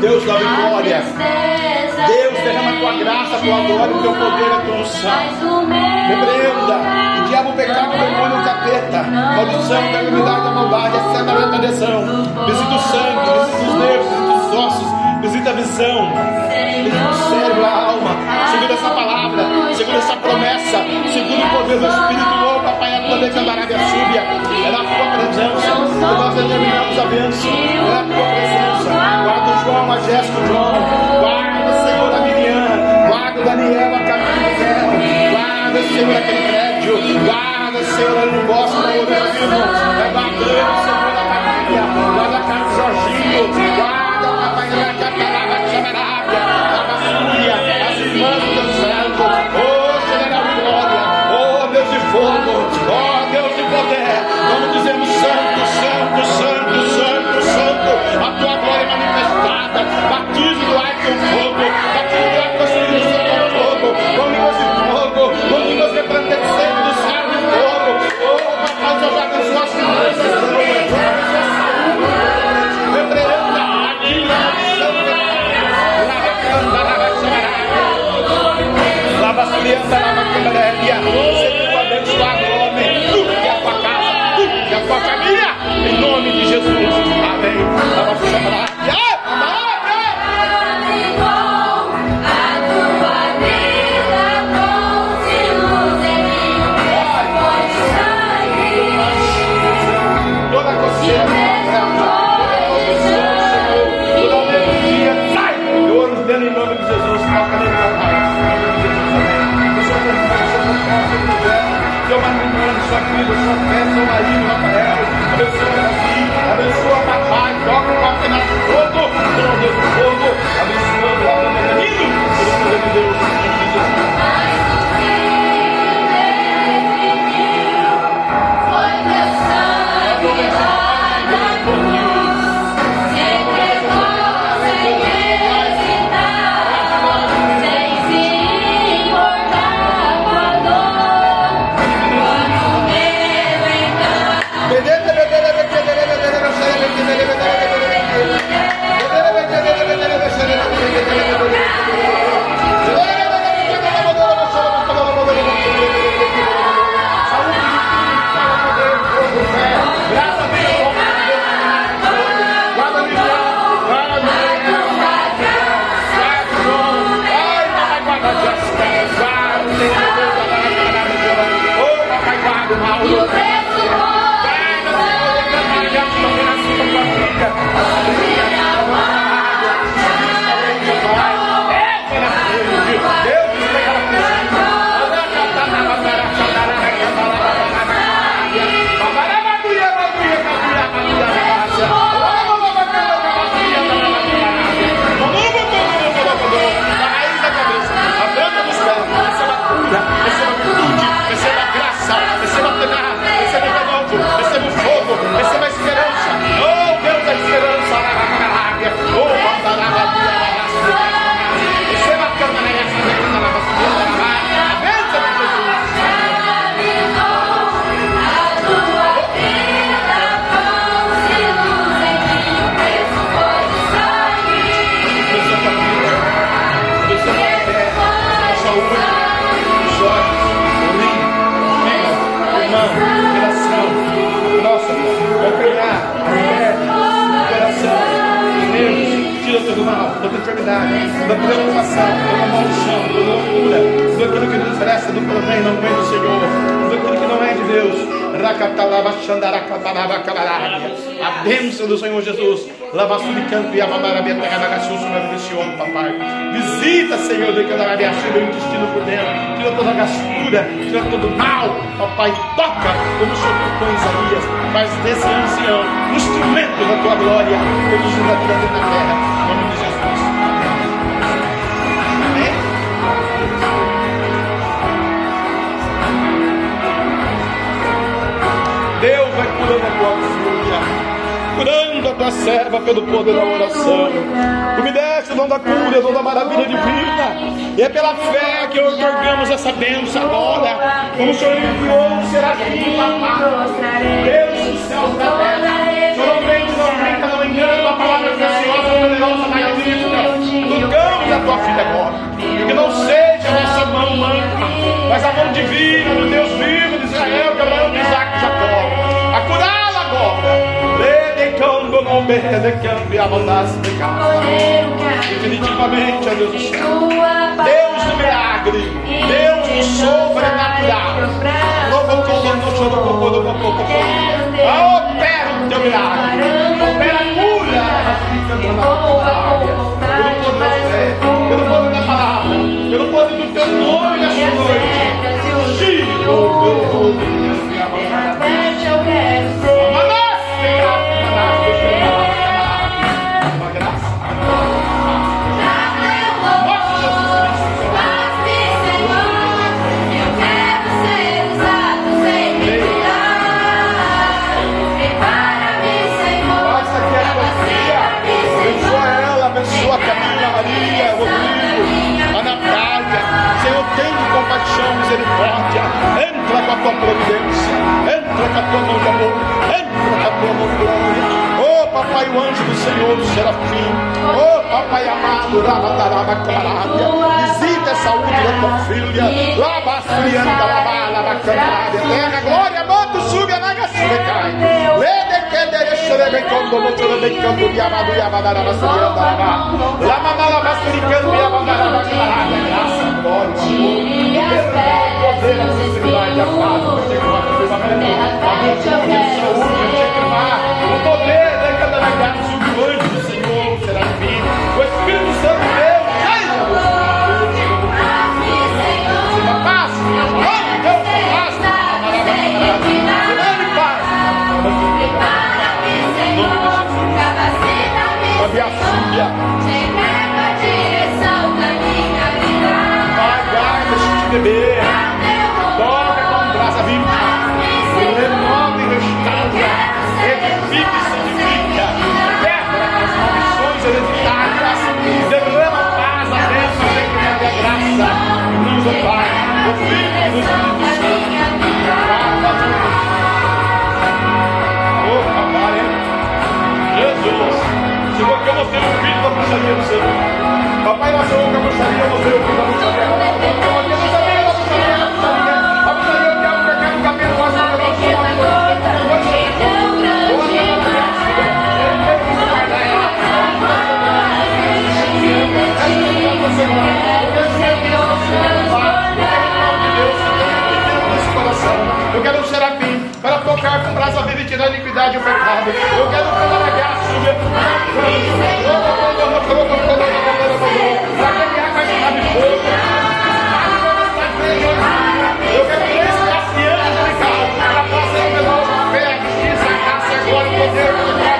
Deus dá vitória. Deus derrama a tua graça, a tua glória, o teu poder, a tua unção. Repreenda. O diabo, o pecado, o demônio, o capeta. Maldição, da enfermidade, da maldade, a seta, a tentação. Visita o sangue, visita os nervos, visita os ossos, visita a visão. Visita o cérebro, a alma. Segura essa palavra, segura essa promessa, segura o poder do Espírito novo, papai, a tua declararária súbia. É na tua presença que nós determinamos a bênção. É na tua presença. Filha, sua bênção do Senhor Jesus. Papai. Visita, Senhor, de o intestino por dentro. Tira toda a gastura, tira todo o mal, papai. Toca, como o Senhor tocou Isaías. Faz desse ancião um instrumento da tua glória, produzindo a vida da terra. Em nome de Jesus. Deus vai curando a tua filha, curando a tua serva pelo poder da oração. Tu me deste o dom da cura, o dom da maravilha divina. E é pela fé que otorgamos essa bênção agora. Como o Senhor enviou o serafim, papai. Deus do céu da terra. Senhor, vem, não brinca, não engana, a palavra preciosa, poderosa, magnífica. Tocamos a tua filha agora. Que não seja a nossa mão manca, mas a mão divina do Deus vivo de Israel, que é o de Isaac e Jacó. A curá-la agora. Dedicando no bem, decambi a bondade de casa. Definitivamente, ó Deus do céu. Deus do milagre. Deus do sobrenatural. Opera o teu milagre. Opera a cura. Pelo poder da fé. Pelo poder da palavra. Pelo poder do teu nome nessa noite. Giro, pelo poder. Tua providência, entra com a tua mão de amor, entra com a tua mão de glória. Oh, papai, o anjo do Senhor, o serafim. Oh, papai amado, rabadaraba, camarada. Visita a saúde da tua filha. Lava as crianças, lava, lava, camarada. Terra, glória, mando, sube, anaga, sube, cai. Lede, que dere, xerebe, quando, motora, bem, quando, diabado, yabadaraba, suriandaraba. Lama, lava, suricando, yabadaraba, camarada. Graça, glória, amor poder, a sensibilidade, a paz, o poder da cada negócio, o anjo do Senhor será vindo, o Espírito Santo bruxaria no seu. Papai nasceu com a bruxaria, eu mostrei o filho da bruxaria. Eu mostrei a bruxaria, a bruxaria, a bruxaria. A bruxaria que é o que é o cabelo, que eu não Eu quero um serafim para tocar com brasa viva e tirar a iniquidade e o pecado. Eu quero falar a graça, eu quero que esse Cassiano de casa, para possa revelar o fé, a justiça, graça, glória, o poder,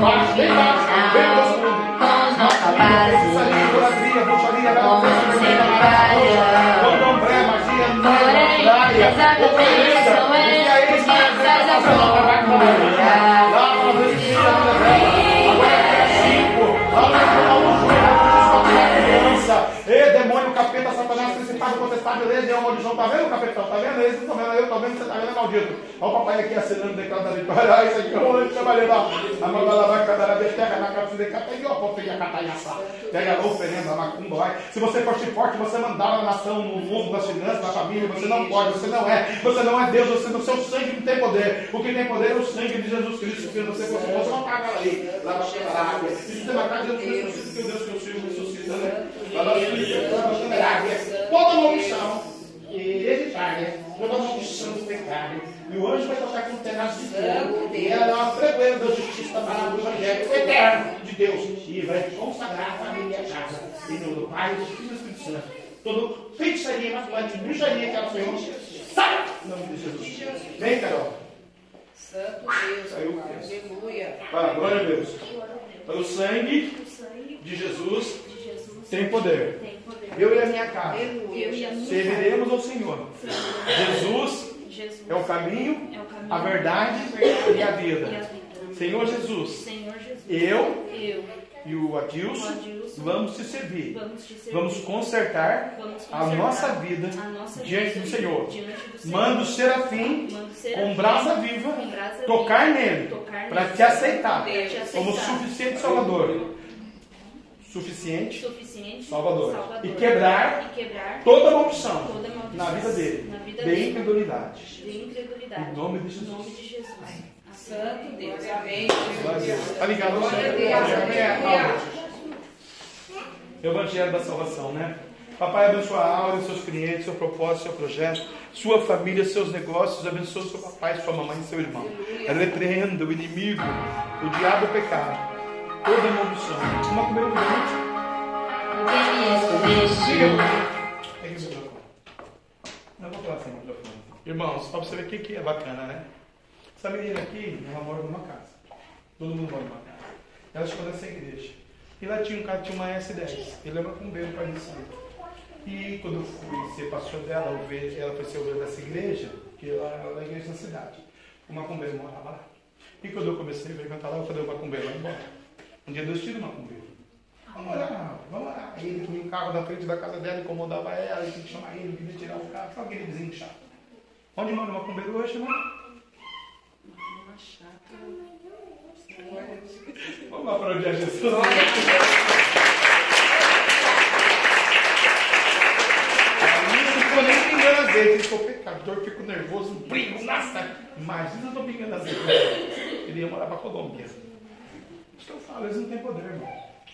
March, March. Principado, potestade, lei, leão, maldição, tá vendo, capetão? Tá vendo? Eles estão vendo, eu tô vendo, você tá vendo, maldito. Olha o papai aqui assinando o decreto da vitória. Olha isso aqui, olha trabalhando. A mamãe vai cada vez, pega na cabeça de cata e ó, pô, pega a cataiaça. Pega a oferenda, a macumba, vai. Se você fosse forte, você mandava na nação, no mundo, nas finanças, na família, você não pode, você não é. Você não é Deus, você, o seu sangue não tem poder. O que tem poder é o sangue de Jesus Cristo. Se você fosse, você não caga ali, lá na água. Se você matar Jesus Cristo, que o Deus que eu sirvo né? Toda maldição hereditária, toda maldição do pecado. E o anjo vai tocar com um pedaço de fogo. E ela é uma fregueira da justiça para o evangelho eterno de Deus. E vai consagrar a família e a casa. Em nome do Pai, do Filho e do Espírito Santo. Todo feitiçaria, maculante, bruxaria que ela sonhou, sai! Em nome de Jesus. Vem, Carol. Santo Deus, Saiu. Aleluia. Para, glória a Deus. O sangue de Jesus de Jesus tem poder. tem poder. Eu e a minha casa e a serviremos ao Senhor. Jesus Jesus é o caminho, é o caminho, a verdade a verdade e a e a vida. Senhor Jesus, Senhor Jesus, eu eu e o Adilson vamos te servir. vamos te servir. Vamos consertar Vamos a nossa vida a nossa diante vida do Senhor. diante do Senhor. Manda o serafim Manda o com brasa viva com brasa tocar viva, nele tocar para aceitar te aceitar como suficiente Salvador. Suficiente suficiente Salvador. E quebrar e quebrar toda maldição toda maldição na vida dele na vida de dele, incredulidade. de incredulidade. Em nome de Jesus. Em nome de Jesus. Santo Deus. Amém. Tá ligado? Aleluia. Evangelho da salvação, né? Papai, abençoa a aula, seus clientes, seu propósito, seu projeto, sua família, seus negócios. Abençoa seu papai, sua mamãe e seu irmão. Repreenda o inimigo, o diabo, o pecado. Toda maldição. Uma primeira pergunta. Que me escolheste. Pega esse microfone. Não vou falar sem microfone. Irmãos, só pra você ver o que, que é bacana, né? Essa menina aqui, ela mora numa casa. Todo mundo mora numa casa. Ela chegou nessa igreja. E lá tinha um cara que tinha uma S10. Ele era macumbeiro parecido. E quando eu fui ser pastor dela, ela foi ser ovelha dessa igreja, que ela era a igreja da cidade. O macumbeiro morava lá. E quando eu comecei a frequentar lá, eu falei, o macumbeiro vai embora. Um dia Deus tira o macumbeiro. Vamos orar, vamos orar. Ele tinha um carro na frente da casa dela, incomodava ela, tinha que chamar ele, queria tirar o carro, só aquele vizinho chato. Onde mora o macumbeiro hoje, irmão? Vamos lá para o dia Jesus. Ficou nem pingando azeite, ele ficou pecador, ficou nervoso, brigo, nossa! Imagina eu estou pingando azeite. Ele ia morar para Colômbia. Isso que eu falo, eles não têm poder, irmão.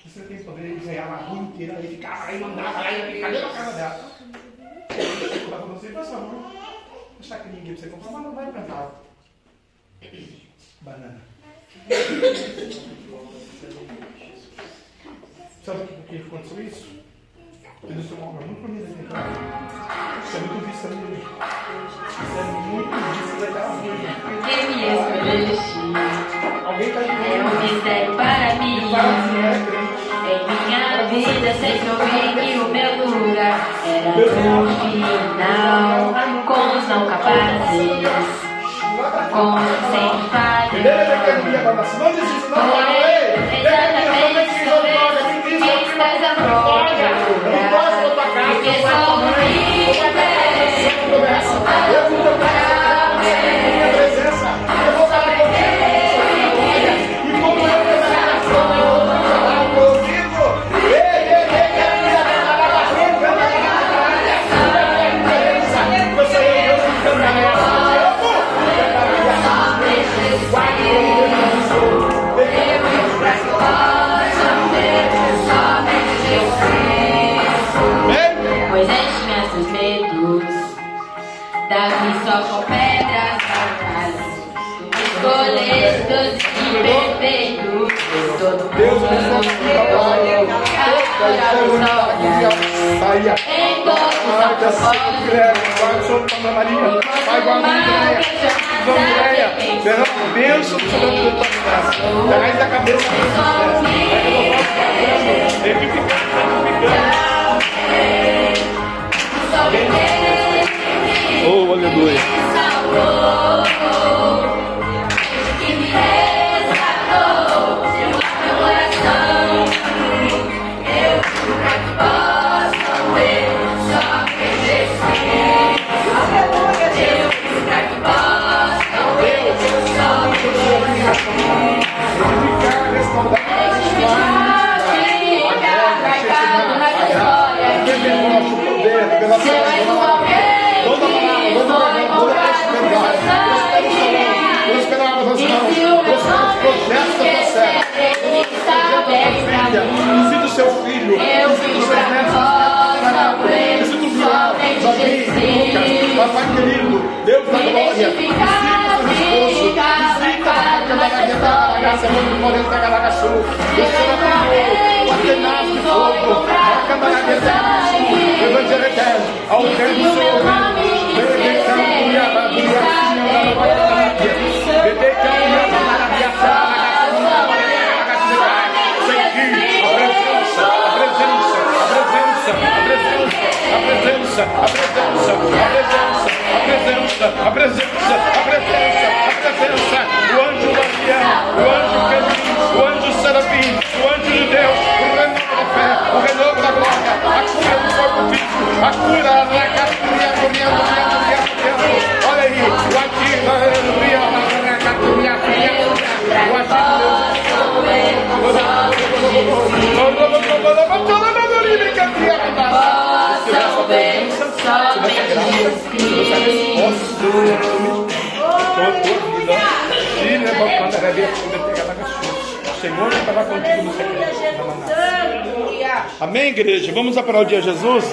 Você tem poder de ganhar uma rua inteira, aí ficava, aí mandava, aí ia ficar dentro da casa dela. Eu falava pra você, pessoal, amor, deixa que ninguém pra você comprar, mas não vai plantar. Banana. Sabe por que aconteceu isso? Eles tomam uma muito bonita aqui, tá? Isso é muito visto ali. Isso é muito visto daquela rua. Que me escolheste. Alguém tá É um mistério vida sempre ouvi que o meu lugar. Era no final, com os não capazes, com os sem falha. Não Amém, igreja? Vamos aplaudir a Jesus?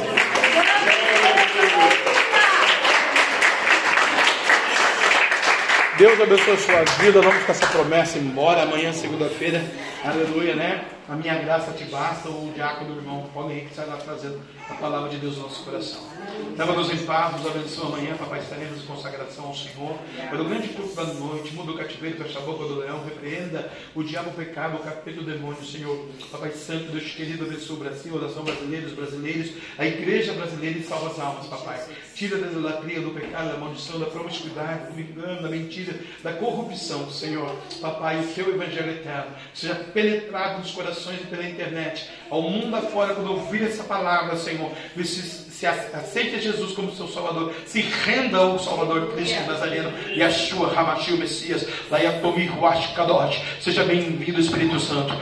Deus abençoe a sua vida. Vamos com essa promessa embora. Amanhã, segunda-feira, aleluia, né? A minha graça te basta. O diácono do irmão Paulo Henrique estará trazendo a palavra de Deus no nosso coração. Leva-nos em paz, nos abençoa amanhã. Papai, estaremos em consagração ao Senhor. Pelo grande culto da noite, muda o cativeiro, fecha a boca do leão, repreenda o diabo, o pecado, o capeta e o demônio, Senhor. Papai Santo, Deus querido, abençoa o Brasil, a nação brasileira, os brasileiros, a igreja brasileira e salva as almas, papai. Tira da idolatria, do pecado, da maldição, da promiscuidade, do engano, da mentira, da corrupção, Senhor. Papai, o teu evangelho eterno seja penetrado nos corações e pela internet, ao mundo afora, quando ouvir essa palavra, Senhor, se, se aceite Jesus como seu Salvador, se renda ao Salvador Cristo Nazareno, e a sua Ramachil Messias, Laiatomi Ruach Kadosh. Seja bem-vindo, Espírito Santo.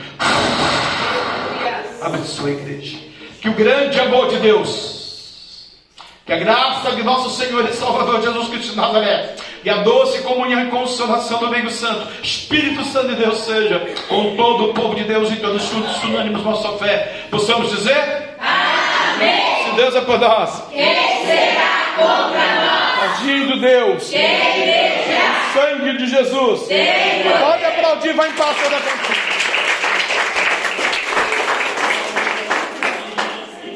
Abençoe a igreja. Que o grande amor de Deus que a graça de nosso Senhor e Salvador Jesus Cristo de Nazaré e a doce comunhão e consolação do Amigo Santo, Espírito Santo de Deus seja com todo o povo de Deus e todos juntos, unânimes nossa fé. Possamos dizer? Amém. Se Deus é por nós, Quem será contra nós? agindo Deus, Igreja. sangue de Jesus. Pode aplaudir, vai em paz toda a